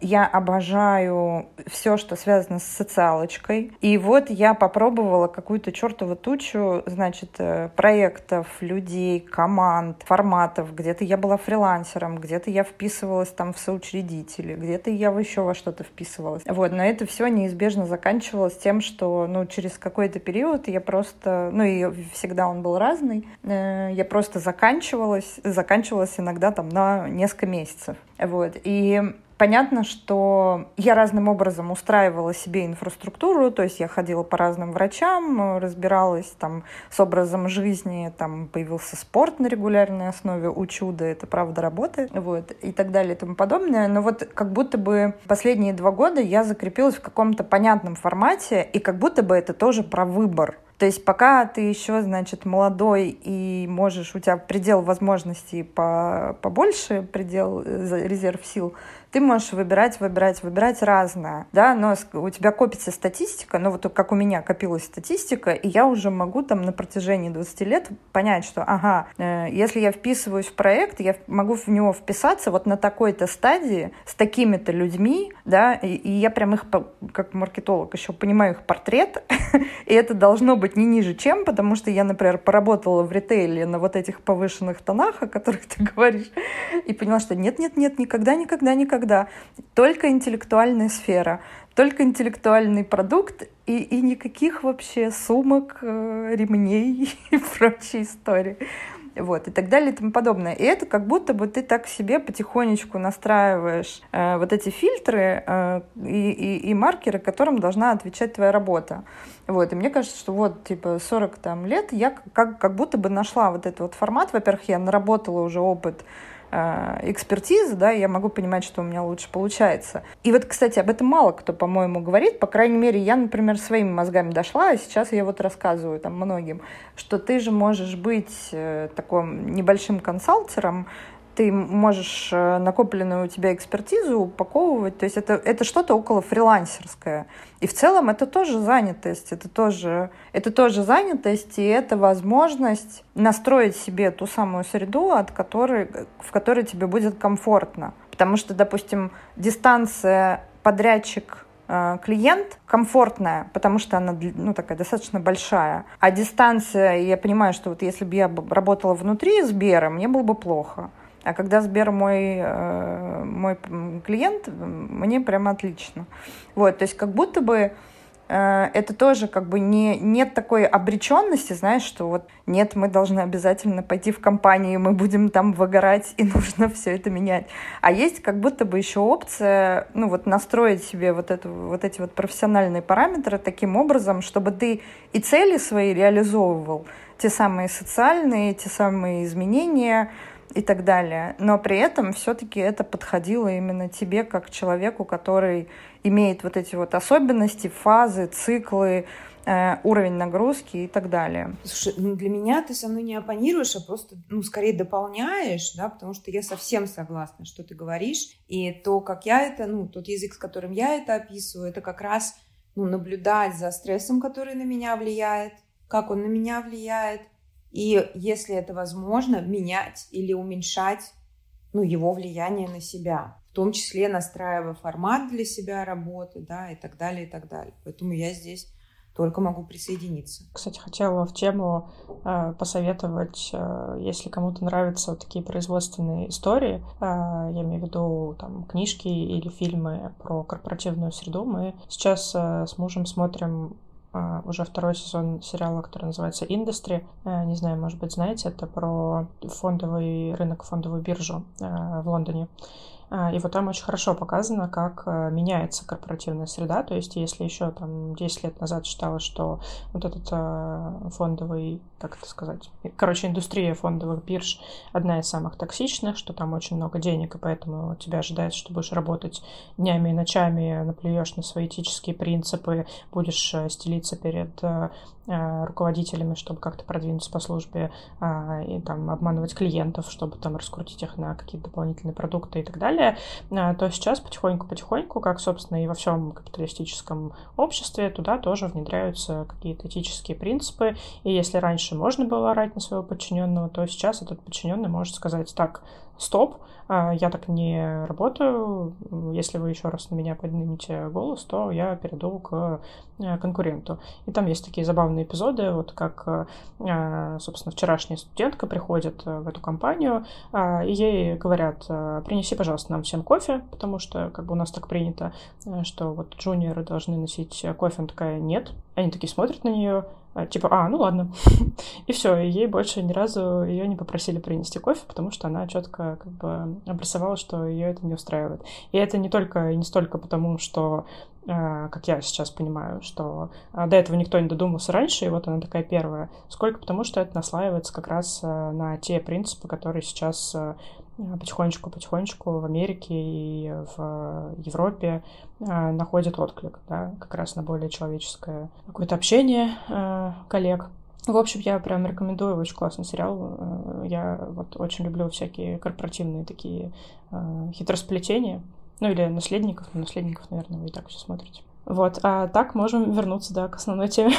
Я обожаю все, что связано с социалочкой. И вот я попробовала какую-то чертову тучу, значит, э, проектов, людей, команд, форматов. Где-то я была фрилансером, где-то я вписывалась там в соучредители, где-то я еще во что-то вписывалась. Вот, но это все неизбежно заканчивалось тем, что, ну, через какой-то период я просто, ну, и всегда он был разный, э, я просто заканчивалась, заканчивалась иногда там на несколько месяцев. Вот, и Понятно, что я разным образом устраивала себе инфраструктуру, то есть я ходила по разным врачам, разбиралась там с образом жизни, там появился спорт на регулярной основе, у чуда это правда работает, вот, и так далее и тому подобное. Но вот как будто бы последние два года я закрепилась в каком-то понятном формате, и как будто бы это тоже про выбор. То есть пока ты еще, значит, молодой и можешь, у тебя предел возможностей по, побольше, предел э, резерв сил, ты можешь выбирать, выбирать, выбирать разное, да, но у тебя копится статистика, ну вот как у меня копилась статистика, и я уже могу там на протяжении 20 лет понять, что, ага, э, если я вписываюсь в проект, я могу в него вписаться вот на такой-то стадии с такими-то людьми, да, и, и я прям их, как маркетолог, еще понимаю их портрет, и это должно быть не ниже чем, потому что я, например, поработала в ритейле на вот этих повышенных тонах, о которых ты говоришь, и поняла, что нет-нет-нет, никогда, никогда, никогда никогда. Только интеллектуальная сфера, только интеллектуальный продукт и, и никаких вообще сумок, э, ремней и прочей истории. Вот, и так далее и тому подобное. И это как будто бы ты так себе потихонечку настраиваешь э, вот эти фильтры э, и, и, и маркеры, которым должна отвечать твоя работа. Вот, и мне кажется, что вот, типа, 40 там, лет я как, как будто бы нашла вот этот вот формат. Во-первых, я наработала уже опыт экспертизы, да, я могу понимать, что у меня лучше получается. И вот, кстати, об этом мало кто, по-моему, говорит. По крайней мере, я, например, своими мозгами дошла, а сейчас я вот рассказываю там многим, что ты же можешь быть э, таким небольшим консалтером, ты можешь э, накопленную у тебя экспертизу упаковывать. То есть это, это что-то около фрилансерское. И в целом это тоже занятость, это тоже, это тоже занятость, и это возможность настроить себе ту самую среду, от которой, в которой тебе будет комфортно. Потому что, допустим, дистанция подрядчик э, клиент комфортная, потому что она ну, такая достаточно большая. А дистанция, я понимаю, что вот если бы я работала внутри Сбера, мне было бы плохо. А когда Сбер мой, э, мой клиент, мне прям отлично. Вот, то есть как будто бы э, это тоже как бы не, нет такой обреченности, знаешь, что вот нет, мы должны обязательно пойти в компанию, мы будем там выгорать, и нужно все это менять. А есть как будто бы еще опция, ну вот настроить себе вот, эту, вот эти вот профессиональные параметры таким образом, чтобы ты и цели свои реализовывал, те самые социальные, те самые изменения, и так далее. Но при этом все-таки это подходило именно тебе как человеку, который имеет вот эти вот особенности, фазы, циклы, э, уровень нагрузки и так далее. Слушай, ну для меня ты со мной не оппонируешь, а просто, ну, скорее дополняешь, да, потому что я совсем согласна, что ты говоришь. И то, как я это, ну, тот язык, с которым я это описываю, это как раз, ну, наблюдать за стрессом, который на меня влияет, как он на меня влияет, и если это возможно, менять или уменьшать ну, его влияние на себя, в том числе настраивая формат для себя работы, да, и так далее, и так далее. Поэтому я здесь только могу присоединиться. Кстати, хотела в тему э, посоветовать, э, если кому-то нравятся такие производственные истории, э, я имею в виду там книжки или фильмы про корпоративную среду, мы сейчас э, с мужем смотрим уже второй сезон сериала, который называется «Индустри». Э, не знаю, может быть, знаете, это про фондовый рынок, фондовую биржу э, в Лондоне. А, и вот там очень хорошо показано, как э, меняется корпоративная среда. То есть, если еще там 10 лет назад считалось, что вот этот фондовый, как это сказать, короче, индустрия фондовых бирж одна из самых токсичных, что там очень много денег, и поэтому тебя ожидается, что будешь работать днями и ночами, наплюешь на свои этические принципы, будешь стелиться перед Э, руководителями, чтобы как-то продвинуться по службе а, и там обманывать клиентов, чтобы там раскрутить их на какие-то дополнительные продукты и так далее. Далее, то сейчас потихоньку-потихоньку, как, собственно, и во всем капиталистическом обществе, туда тоже внедряются какие-то этические принципы. И если раньше можно было орать на своего подчиненного, то сейчас этот подчиненный может сказать, так, стоп, а, я так не работаю, если вы еще раз на меня поднимете голос, то я перейду к э, конкуренту. И там есть такие забавные эпизоды, вот как, э, собственно, вчерашняя студентка приходит э, в эту компанию, а, и ей говорят, принеси, пожалуйста, нам всем кофе, потому что как бы у нас так принято, что вот джуниоры должны носить кофе, она такая, нет. Они такие смотрят на нее, а, типа, а, ну ладно. и все, и ей больше ни разу ее не попросили принести кофе, потому что она четко как бы обрисовала, что ее это не устраивает. И это не только и не столько потому, что а, как я сейчас понимаю, что а, до этого никто не додумался раньше, и вот она такая первая, сколько потому, что это наслаивается как раз на те принципы, которые сейчас потихонечку-потихонечку в Америке и в Европе э, находят отклик, да, как раз на более человеческое какое-то общение э, коллег. В общем, я прям рекомендую, очень классный сериал. Э, я вот очень люблю всякие корпоративные такие хитросплетения. Ну или наследников, но наследников, наверное, вы и так все смотрите. Вот, а так можем вернуться, да, к основной теме.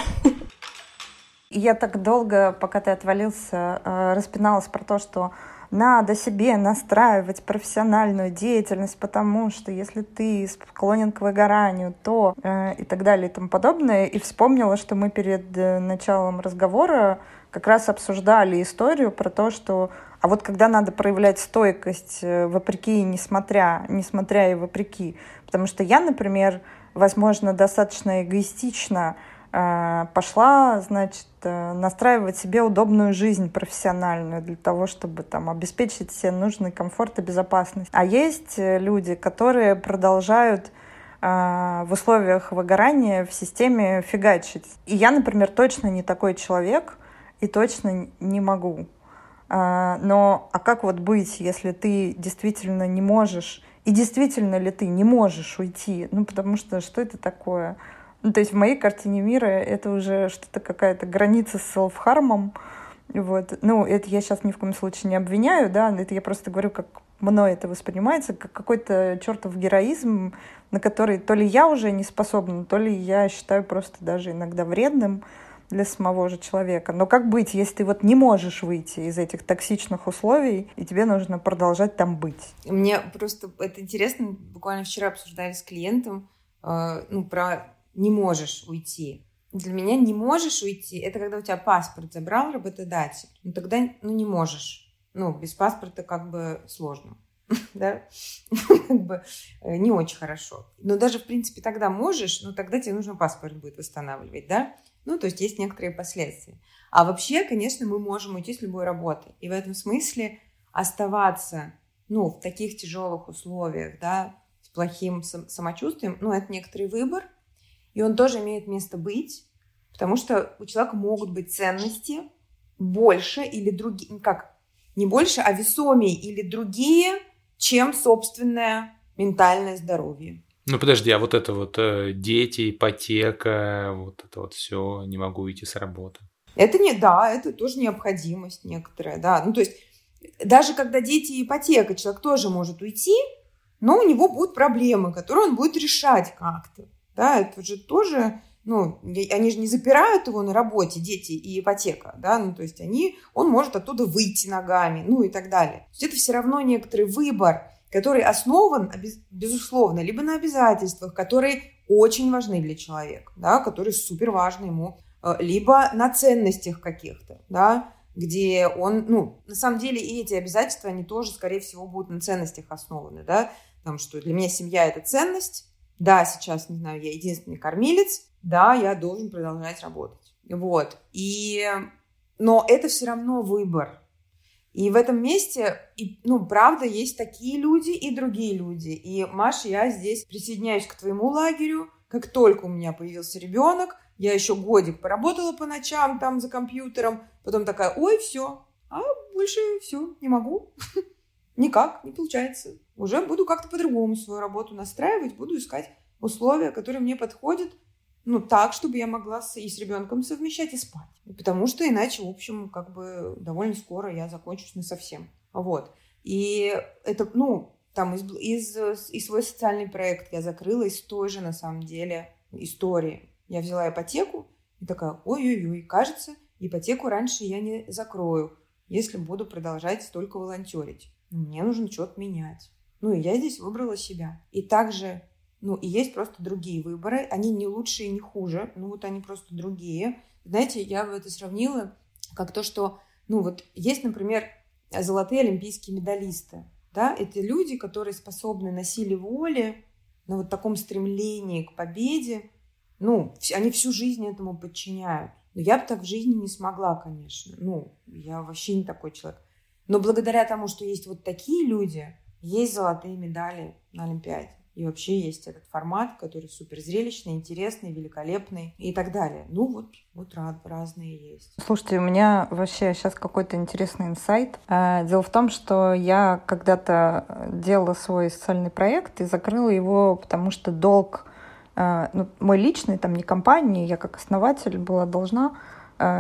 Я так долго, пока ты отвалился, распиналась про то, что надо себе настраивать профессиональную деятельность, потому что если ты склонен к выгоранию, то э, и так далее и тому подобное. И вспомнила, что мы перед э, началом разговора как раз обсуждали историю про то, что а вот когда надо проявлять стойкость э, вопреки и несмотря, несмотря и вопреки. Потому что я, например, возможно, достаточно эгоистично пошла, значит, э, настраивать себе удобную жизнь профессиональную для того, чтобы там обеспечить себе нужный комфорт и безопасность. А есть э, люди, которые продолжают в условиях выгорания в системе фигачить. И я, например, точно не такой человек и точно не могу. Но а как вот быть, если ты действительно не можешь, и действительно ли ты не можешь уйти? Ну, потому что что это такое? Ну, то есть в моей картине мира это уже что-то какая-то граница с селф-хармом. Вот. Ну, это я сейчас ни в коем случае не обвиняю, да, это я просто говорю, как мной это воспринимается, как какой-то чертов героизм, на который то ли я уже не способна, то ли я считаю просто даже иногда вредным для самого же человека. Но как быть, если ты вот не можешь выйти из этих токсичных условий, и тебе нужно продолжать там быть? Мне просто это интересно, буквально вчера обсуждали с клиентом, э, ну, про не можешь уйти. Для меня не можешь уйти, это когда у тебя паспорт забрал работодатель. Ну тогда ну, не можешь. Ну, без паспорта как бы сложно. да, как бы э, не очень хорошо. Но даже, в принципе, тогда можешь, но тогда тебе нужно паспорт будет восстанавливать, да? Ну, то есть есть некоторые последствия. А вообще, конечно, мы можем уйти с любой работы. И в этом смысле оставаться, ну, в таких тяжелых условиях, да, с плохим самочувствием, ну, это некоторый выбор, и он тоже имеет место быть, потому что у человека могут быть ценности больше или другие, как, не больше, а весомее или другие, чем собственное ментальное здоровье. Ну подожди, а вот это вот э, дети, ипотека, вот это вот все, не могу уйти с работы. Это не, да, это тоже необходимость некоторая, да. Ну то есть даже когда дети и ипотека, человек тоже может уйти, но у него будут проблемы, которые он будет решать как-то да, это же тоже, ну, они же не запирают его на работе, дети и ипотека, да, ну, то есть они, он может оттуда выйти ногами, ну, и так далее. То есть это все равно некоторый выбор, который основан, безусловно, либо на обязательствах, которые очень важны для человека, да, которые супер важны ему, э, либо на ценностях каких-то, да, где он, ну, на самом деле и эти обязательства, они тоже, скорее всего, будут на ценностях основаны, да, потому что для меня семья – это ценность, да, сейчас, не знаю, я единственный кормилец, да, я должен продолжать работать. Вот. И, но это все равно выбор. И в этом месте, и, ну, правда, есть такие люди и другие люди. И, Маша, я здесь присоединяюсь к твоему лагерю. Как только у меня появился ребенок, я еще годик поработала по ночам там за компьютером, потом такая, ой, все, а больше все, не могу. Никак, не получается уже буду как-то по-другому свою работу настраивать, буду искать условия, которые мне подходят, ну, так, чтобы я могла с, и с ребенком совмещать, и спать. Потому что иначе, в общем, как бы довольно скоро я закончусь на совсем. Вот. И это, ну, там из, из, и свой социальный проект я закрыла из той же, на самом деле, истории. Я взяла ипотеку и такая, ой-ой-ой, кажется, ипотеку раньше я не закрою, если буду продолжать столько волонтерить. Мне нужно что-то менять. Ну, и я здесь выбрала себя. И также, ну, и есть просто другие выборы. Они не лучше и не хуже. Ну, вот они просто другие. Знаете, я бы это сравнила как то, что, ну, вот есть, например, золотые олимпийские медалисты. Да, это люди, которые способны на силе воли, на вот таком стремлении к победе, ну, они всю жизнь этому подчиняют. Но я бы так в жизни не смогла, конечно. Ну, я вообще не такой человек. Но благодаря тому, что есть вот такие люди, есть золотые медали на Олимпиаде. И вообще есть этот формат, который супер зрелищный, интересный, великолепный и так далее. Ну вот, вот разные есть. Слушайте, у меня вообще сейчас какой-то интересный инсайт. А, дело в том, что я когда-то делала свой социальный проект и закрыла его, потому что долг а, ну, мой личный, там не компании, я как основатель была должна Э,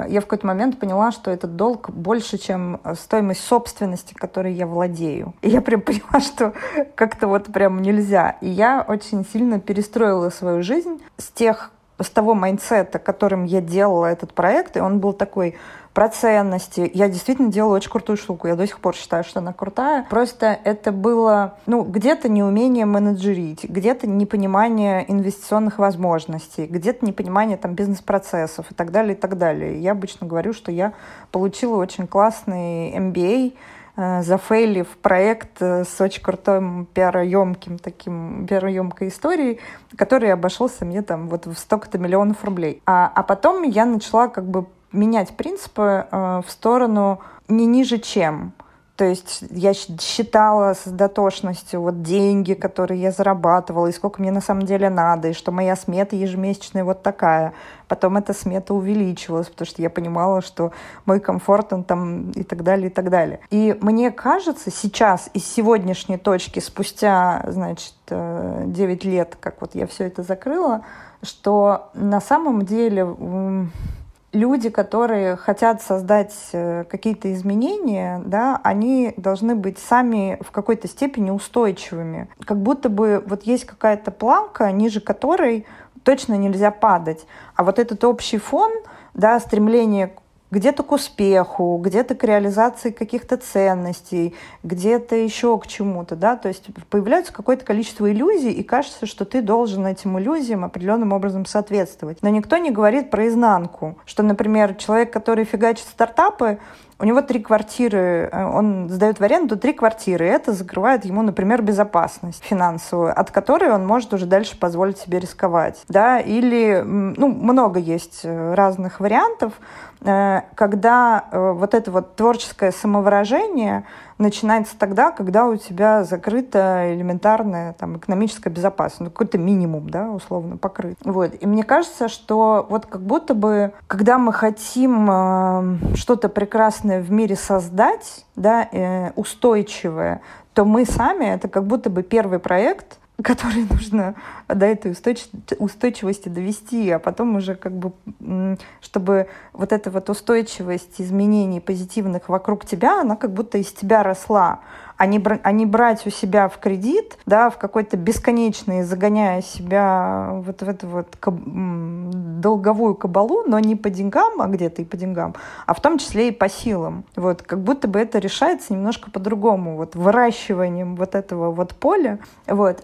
я в какой-то момент поняла, что этот долг больше, чем стоимость собственности, которой я владею. И я прям поняла, что как-то вот прям нельзя. И я очень сильно перестроила свою жизнь с тех с того майнсета, которым я делала этот проект, и он был такой про ценности. Я действительно делала очень крутую штуку. Я до сих пор считаю, что она крутая. Просто это было, ну, где-то неумение менеджерить, где-то непонимание инвестиционных возможностей, где-то непонимание там бизнес-процессов и так далее, и так далее. Я обычно говорю, что я получила очень классный MBA, э, зафейлив проект э, с очень крутым пиароемким таким пиароемкой историей, который обошелся мне там вот в столько-то миллионов рублей. А, а потом я начала как бы менять принципы э, в сторону не ниже чем. То есть я считала с дотошностью вот деньги, которые я зарабатывала, и сколько мне на самом деле надо, и что моя смета ежемесячная вот такая. Потом эта смета увеличивалась, потому что я понимала, что мой комфорт, он там и так далее, и так далее. И мне кажется, сейчас из сегодняшней точки, спустя, значит, 9 э, лет, как вот я все это закрыла, что на самом деле люди, которые хотят создать э, какие-то изменения, да, они должны быть сами в какой-то степени устойчивыми. Как будто бы вот есть какая-то планка, ниже которой точно нельзя падать. А вот этот общий фон, да, стремление где-то к успеху, где-то к реализации каких-то ценностей, где-то еще к чему-то, да, то есть появляется какое-то количество иллюзий, и кажется, что ты должен этим иллюзиям определенным образом соответствовать. Но никто не говорит про изнанку, что, например, человек, который фигачит стартапы, у него три квартиры, э, он сдает в аренду три квартиры, и это закрывает ему, например, безопасность финансовую, от которой он может уже дальше позволить себе рисковать. Да? Или, ну, много есть э, разных вариантов, э, когда вот это вот творческое самовыражение начинается тогда, когда у тебя закрыта элементарная там, экономическая безопасность, ну, какой-то минимум, да, условно, покрыт. Вот. И мне кажется, что вот как будто бы, когда мы хотим э, что-то прекрасное в мире создать, да, э, устойчивое, то мы сами, это как будто бы первый проект, который нужно до этой устойчивости довести, а потом уже как бы, чтобы вот эта вот устойчивость изменений позитивных вокруг тебя, она как будто из тебя росла, а не, а не брать у себя в кредит, да, в какой-то бесконечный, загоняя себя вот в эту вот каб, долговую кабалу, но не по деньгам, а где-то и по деньгам, а в том числе и по силам. Вот, как будто бы это решается немножко по-другому, вот выращиванием вот этого вот поля, вот,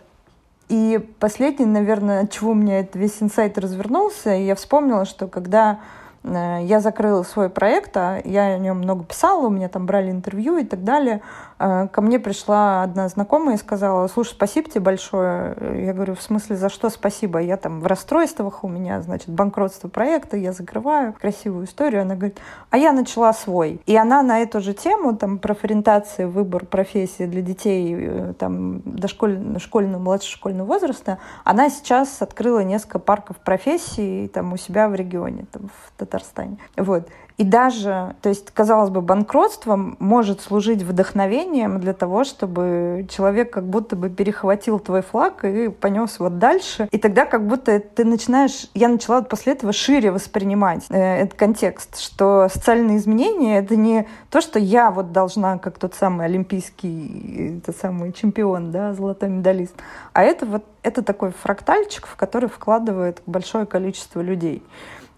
и последний, наверное, от чего у меня этот весь инсайт развернулся, я вспомнила, что когда Э, я закрыла свой проект, а я о нем много писала, у меня там брали интервью и так далее. Э, ко мне пришла одна знакомая и сказала, слушай, спасибо тебе большое. Я говорю, в смысле, за что спасибо? Я там в расстройствах, у меня, значит, банкротство проекта, я закрываю красивую историю. Она говорит, а я начала свой. И она на эту же тему, там, профориентации, выбор профессии для детей э, там, дошкольного, школьного, младшего школьного возраста, она сейчас открыла несколько парков профессий там, у себя в регионе, там, в Татарстане. Вот. И даже, то есть, казалось бы, банкротство может служить вдохновением для того, чтобы человек как будто бы перехватил твой флаг и понес вот дальше. И тогда как будто ты начинаешь, я начала после этого шире воспринимать э, этот контекст, что социальные изменения — это не то, что я вот должна, как тот самый олимпийский, тот самый чемпион, да, золотой медалист, а это вот это такой фрактальчик, в который вкладывает большое количество людей.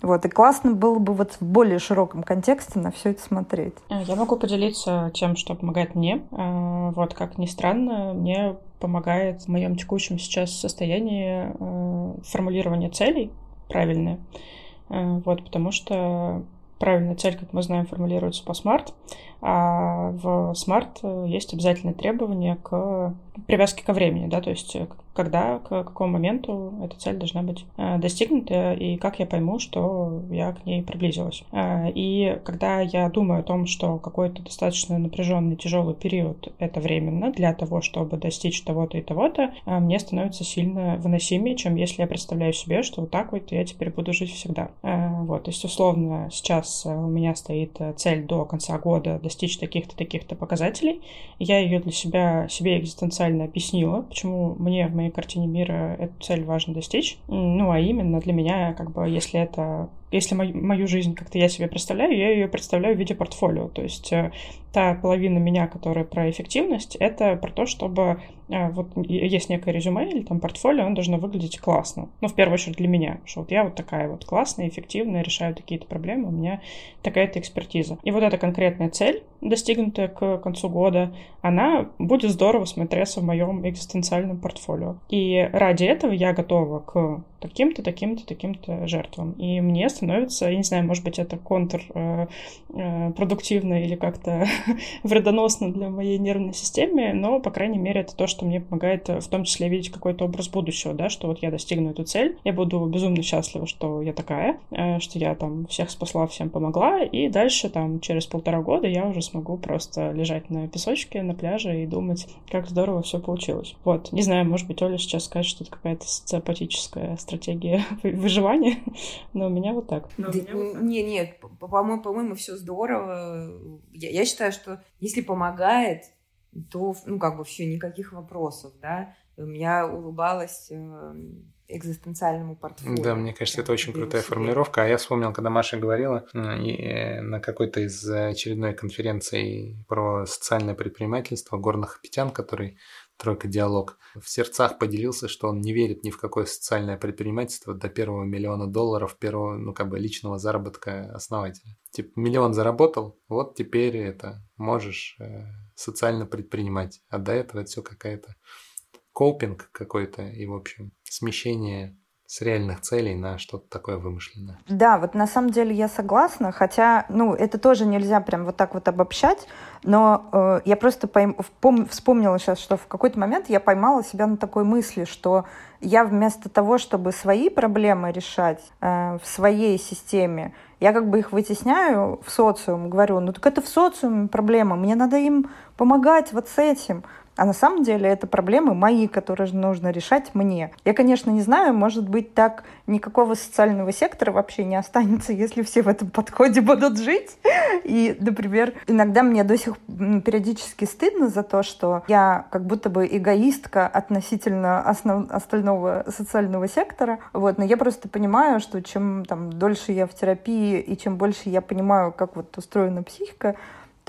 Вот, и классно было бы вот в более широком контексте на все это смотреть. Э, я могу поделиться тем, что помогает мне. Э, вот, как ни странно, мне помогает в моем текущем сейчас состоянии э, формулирование целей правильное. Вот, потому что правильная цель, как мы знаем, формулируется по SMART, а в SMART есть обязательное требование к привязке ко времени, да, то есть когда, к какому моменту эта цель должна быть э, достигнута, и как я пойму, что я к ней приблизилась. Э, и когда я думаю о том, что какой-то достаточно напряженный, тяжелый период — это временно для того, чтобы достичь того-то и того-то, э, мне становится сильно выносимее, чем если я представляю себе, что вот так вот я теперь буду жить всегда. Вот, то есть, условно, сейчас у меня стоит цель до конца года достичь таких-то, таких-то показателей. Я ее для себя, себе экзистенциально объяснила, почему мне в моей картине мира эту цель важно достичь. Ну, а именно для меня, как бы, если это если мою, мою жизнь как-то я себе представляю, я ее представляю в виде портфолио. То есть э, та половина меня, которая про эффективность, это про то, чтобы э, вот есть некое резюме или там портфолио, оно должно выглядеть классно. Ну, в первую очередь для меня, что вот я вот такая вот классная, эффективная, решаю какие-то проблемы, у меня такая-то экспертиза. И вот эта конкретная цель, достигнутая к концу года, она будет здорово смотреться в моем экзистенциальном портфолио. И ради этого я готова к таким-то, таким-то, таким-то жертвам. И мне становится, я не знаю, может быть, это контр э, э, или как-то вредоносно для моей нервной системы, но, по крайней мере, это то, что мне помогает э, в том числе видеть какой-то образ будущего, да, что вот я достигну эту цель, я буду безумно счастлива, что я такая, э, что я там всех спасла, всем помогла, и дальше там через полтора года я уже смогу просто лежать на песочке, на пляже и думать, как здорово все получилось. Вот, не знаю, может быть, Оля сейчас скажет, что это какая-то социопатическая стратегия выживания, но у меня вот так. Да, вот Не, нет, по-моему, по-моему, все здорово. Я, я считаю, что если помогает, то, ну, как бы все, никаких вопросов, да. Я улыбалась э, экзистенциальному портфолио. Да, мне кажется, это очень крутая себе. формулировка. А я вспомнил, когда Маша говорила и на какой-то из очередной конференции про социальное предпринимательство горных Петян, который Тройка Диалог, в сердцах поделился, что он не верит ни в какое социальное предпринимательство до первого миллиона долларов, первого, ну, как бы личного заработка основателя. Типа, миллион заработал, вот теперь это можешь э, социально предпринимать. А до этого это все какая-то копинг какой-то и, в общем, смещение с реальных целей на что-то такое вымышленное. Да, вот на самом деле я согласна, хотя, ну, это тоже нельзя прям вот так вот обобщать, но э, я просто пойм... вспомнила сейчас, что в какой-то момент я поймала себя на такой мысли, что я вместо того, чтобы свои проблемы решать э, в своей системе, я как бы их вытесняю в социум, говорю, ну так это в социуме проблема, мне надо им помогать вот с этим. А на самом деле это проблемы мои, которые нужно решать мне. Я, конечно, не знаю, может быть, так никакого социального сектора вообще не останется, если все в этом подходе будут жить. И, например, иногда мне до сих пор периодически стыдно за то, что я как будто бы эгоистка относительно основ... остального социального сектора. Вот. Но я просто понимаю, что чем там, дольше я в терапии и чем больше я понимаю, как вот устроена психика,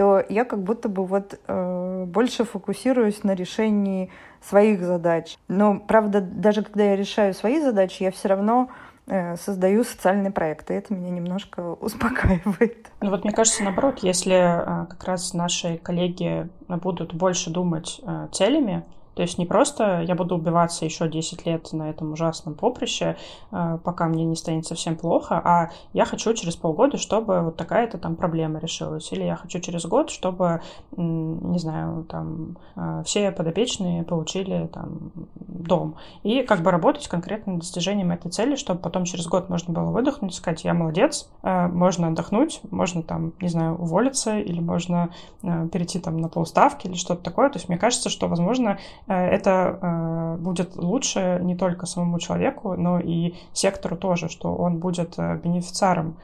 то я как будто бы вот э, больше фокусируюсь на решении своих задач. Но, правда, даже когда я решаю свои задачи, я все равно э, создаю социальные проекты. Это меня немножко успокаивает. Ну вот мне кажется, наоборот, если э, как раз наши коллеги будут больше думать э, целями, то есть не просто я буду убиваться еще 10 лет на этом ужасном поприще, э, пока мне не станет совсем плохо, а я хочу через полгода, чтобы вот такая-то там проблема решилась. Или я хочу через год, чтобы, не знаю, там э, все подопечные получили там дом. И как бы работать конкретно над достижением этой цели, чтобы потом через год можно было выдохнуть сказать, я молодец, э, можно отдохнуть, можно там, не знаю, уволиться, или можно перейти там на полставки или что-то такое. То есть мне кажется, что, возможно, это э, будет лучше не только самому человеку, но и сектору тоже, что он будет э, бенефициаром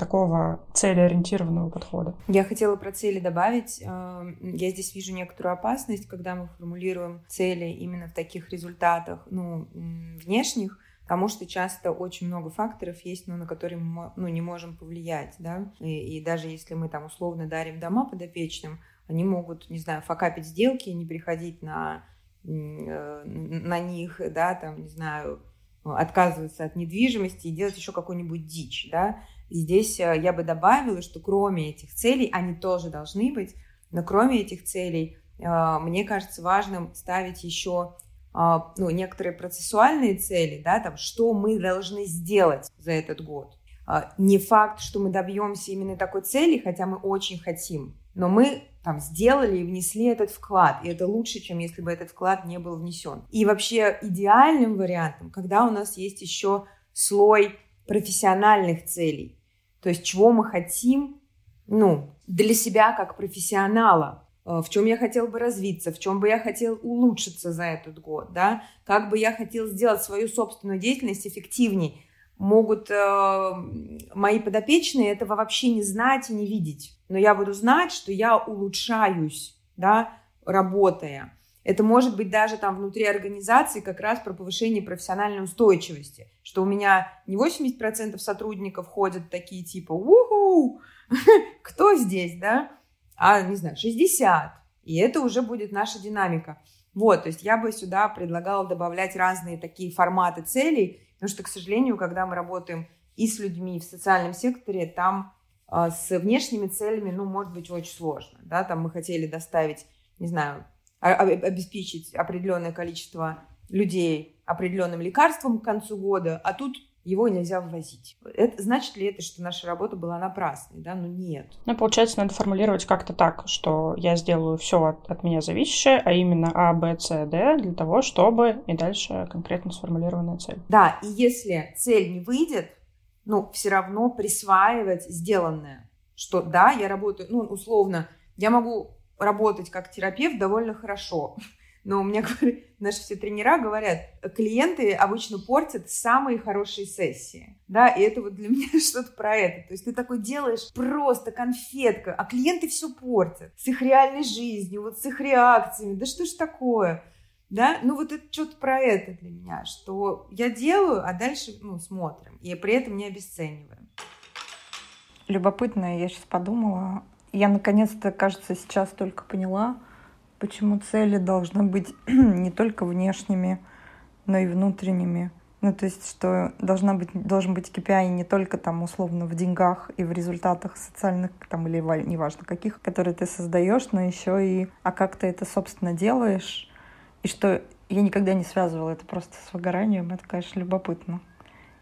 такого целеориентированного подхода. Я хотела про цели добавить. Я здесь вижу некоторую опасность, когда мы формулируем цели именно в таких результатах, ну, внешних, потому что часто очень много факторов есть, ну, на которые мы ну, не можем повлиять, да, и, и даже если мы там условно дарим дома подопечным, они могут, не знаю, факапить сделки, не переходить на, э, на них, да, там, не знаю, отказываться от недвижимости и делать еще какую-нибудь дичь, да, Здесь э, я бы добавила, что кроме этих целей, они тоже должны быть, но кроме этих целей, э, мне кажется важным ставить еще ну, некоторые процессуальные цели, да, там, что мы должны сделать за этот год. Не факт, что мы добьемся именно такой цели, хотя мы очень хотим, но мы там сделали и внесли этот вклад, и это лучше, чем если бы этот вклад не был внесен. И вообще идеальным вариантом, когда у нас есть еще слой профессиональных целей, то есть чего мы хотим, ну, для себя как профессионала, э, в чем я хотел бы развиться, в чем бы я хотел улучшиться за этот год, да, как бы я хотел сделать свою собственную деятельность эффективнее. Могут э, мои подопечные этого вообще не знать и не видеть, но я буду знать, что я улучшаюсь, да, работая. Это может быть даже там внутри организации как раз про повышение профессиональной устойчивости, что у меня не 80% сотрудников ходят такие типа «Уху! Кто здесь?» да? А, не знаю, 60. И это уже будет наша динамика. Вот, то есть я бы сюда предлагала добавлять разные такие форматы целей, потому что, к сожалению, когда мы работаем и с людьми в социальном секторе, там э, с внешними целями, ну, может быть, очень сложно, да, там мы хотели доставить, не знаю, обеспечить определенное количество людей определенным лекарством к концу года, а тут его нельзя ввозить. Это, значит ли это, что наша работа была напрасной? Да? Ну нет. Ну, получается, надо формулировать как-то так, что я сделаю все от, от меня зависящее, а именно А, Б, С, Д, для того, чтобы и дальше конкретно сформулированная цель. Да, и если цель не выйдет, ну, все равно присваивать сделанное. Что да, я работаю, ну, условно, я могу работать как терапевт довольно хорошо. Но у меня наши все тренера говорят, клиенты обычно портят самые хорошие сессии. Да, и это вот для меня что-то про это. То есть ты такой делаешь просто конфетка, а клиенты все портят. С их реальной жизнью, вот с их реакциями. Да что ж такое? Да, ну вот это что-то про это для меня, что я делаю, а дальше, ну, смотрим. И при этом не обесцениваем. Любопытно, я сейчас подумала, я наконец-то, кажется, сейчас только поняла, почему цели должны быть не только внешними, но и внутренними. Ну, то есть, что должна быть, должен быть KPI не только там условно в деньгах и в результатах социальных там или неважно каких, которые ты создаешь, но еще и а как ты это, собственно, делаешь. И что я никогда не связывала это просто с выгоранием, это, конечно, любопытно.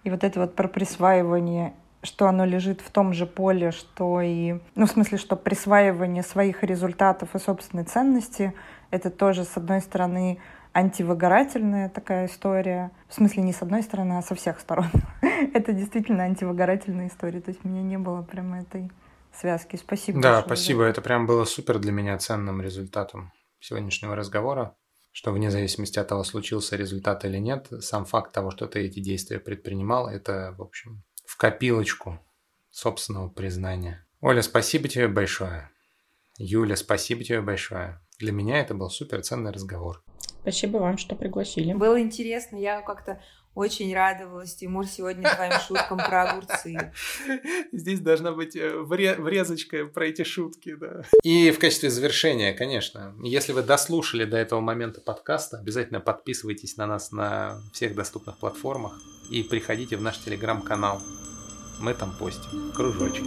И вот это вот про присваивание что оно лежит в том же поле, что и, ну, в смысле, что присваивание своих результатов и собственной ценности — это тоже, с одной стороны, антивыгорательная такая история. В смысле, не с одной стороны, а со всех сторон. это действительно антивыгорательная история. То есть у меня не было прямо этой связки. Спасибо. Да, спасибо. Это прям было супер для меня ценным результатом сегодняшнего разговора что вне зависимости от того, случился результат или нет, сам факт того, что ты эти действия предпринимал, это, в общем, копилочку собственного признания. Оля, спасибо тебе большое. Юля, спасибо тебе большое. Для меня это был супер ценный разговор. Спасибо вам, что пригласили. Было интересно, я как-то очень радовалась, Тимур, сегодня твоим шуткам про огурцы. Здесь должна быть э, врезочка про эти шутки, да. И в качестве завершения, конечно, если вы дослушали до этого момента подкаста, обязательно подписывайтесь на нас на всех доступных платформах и приходите в наш телеграм-канал мы там постим. Кружочек.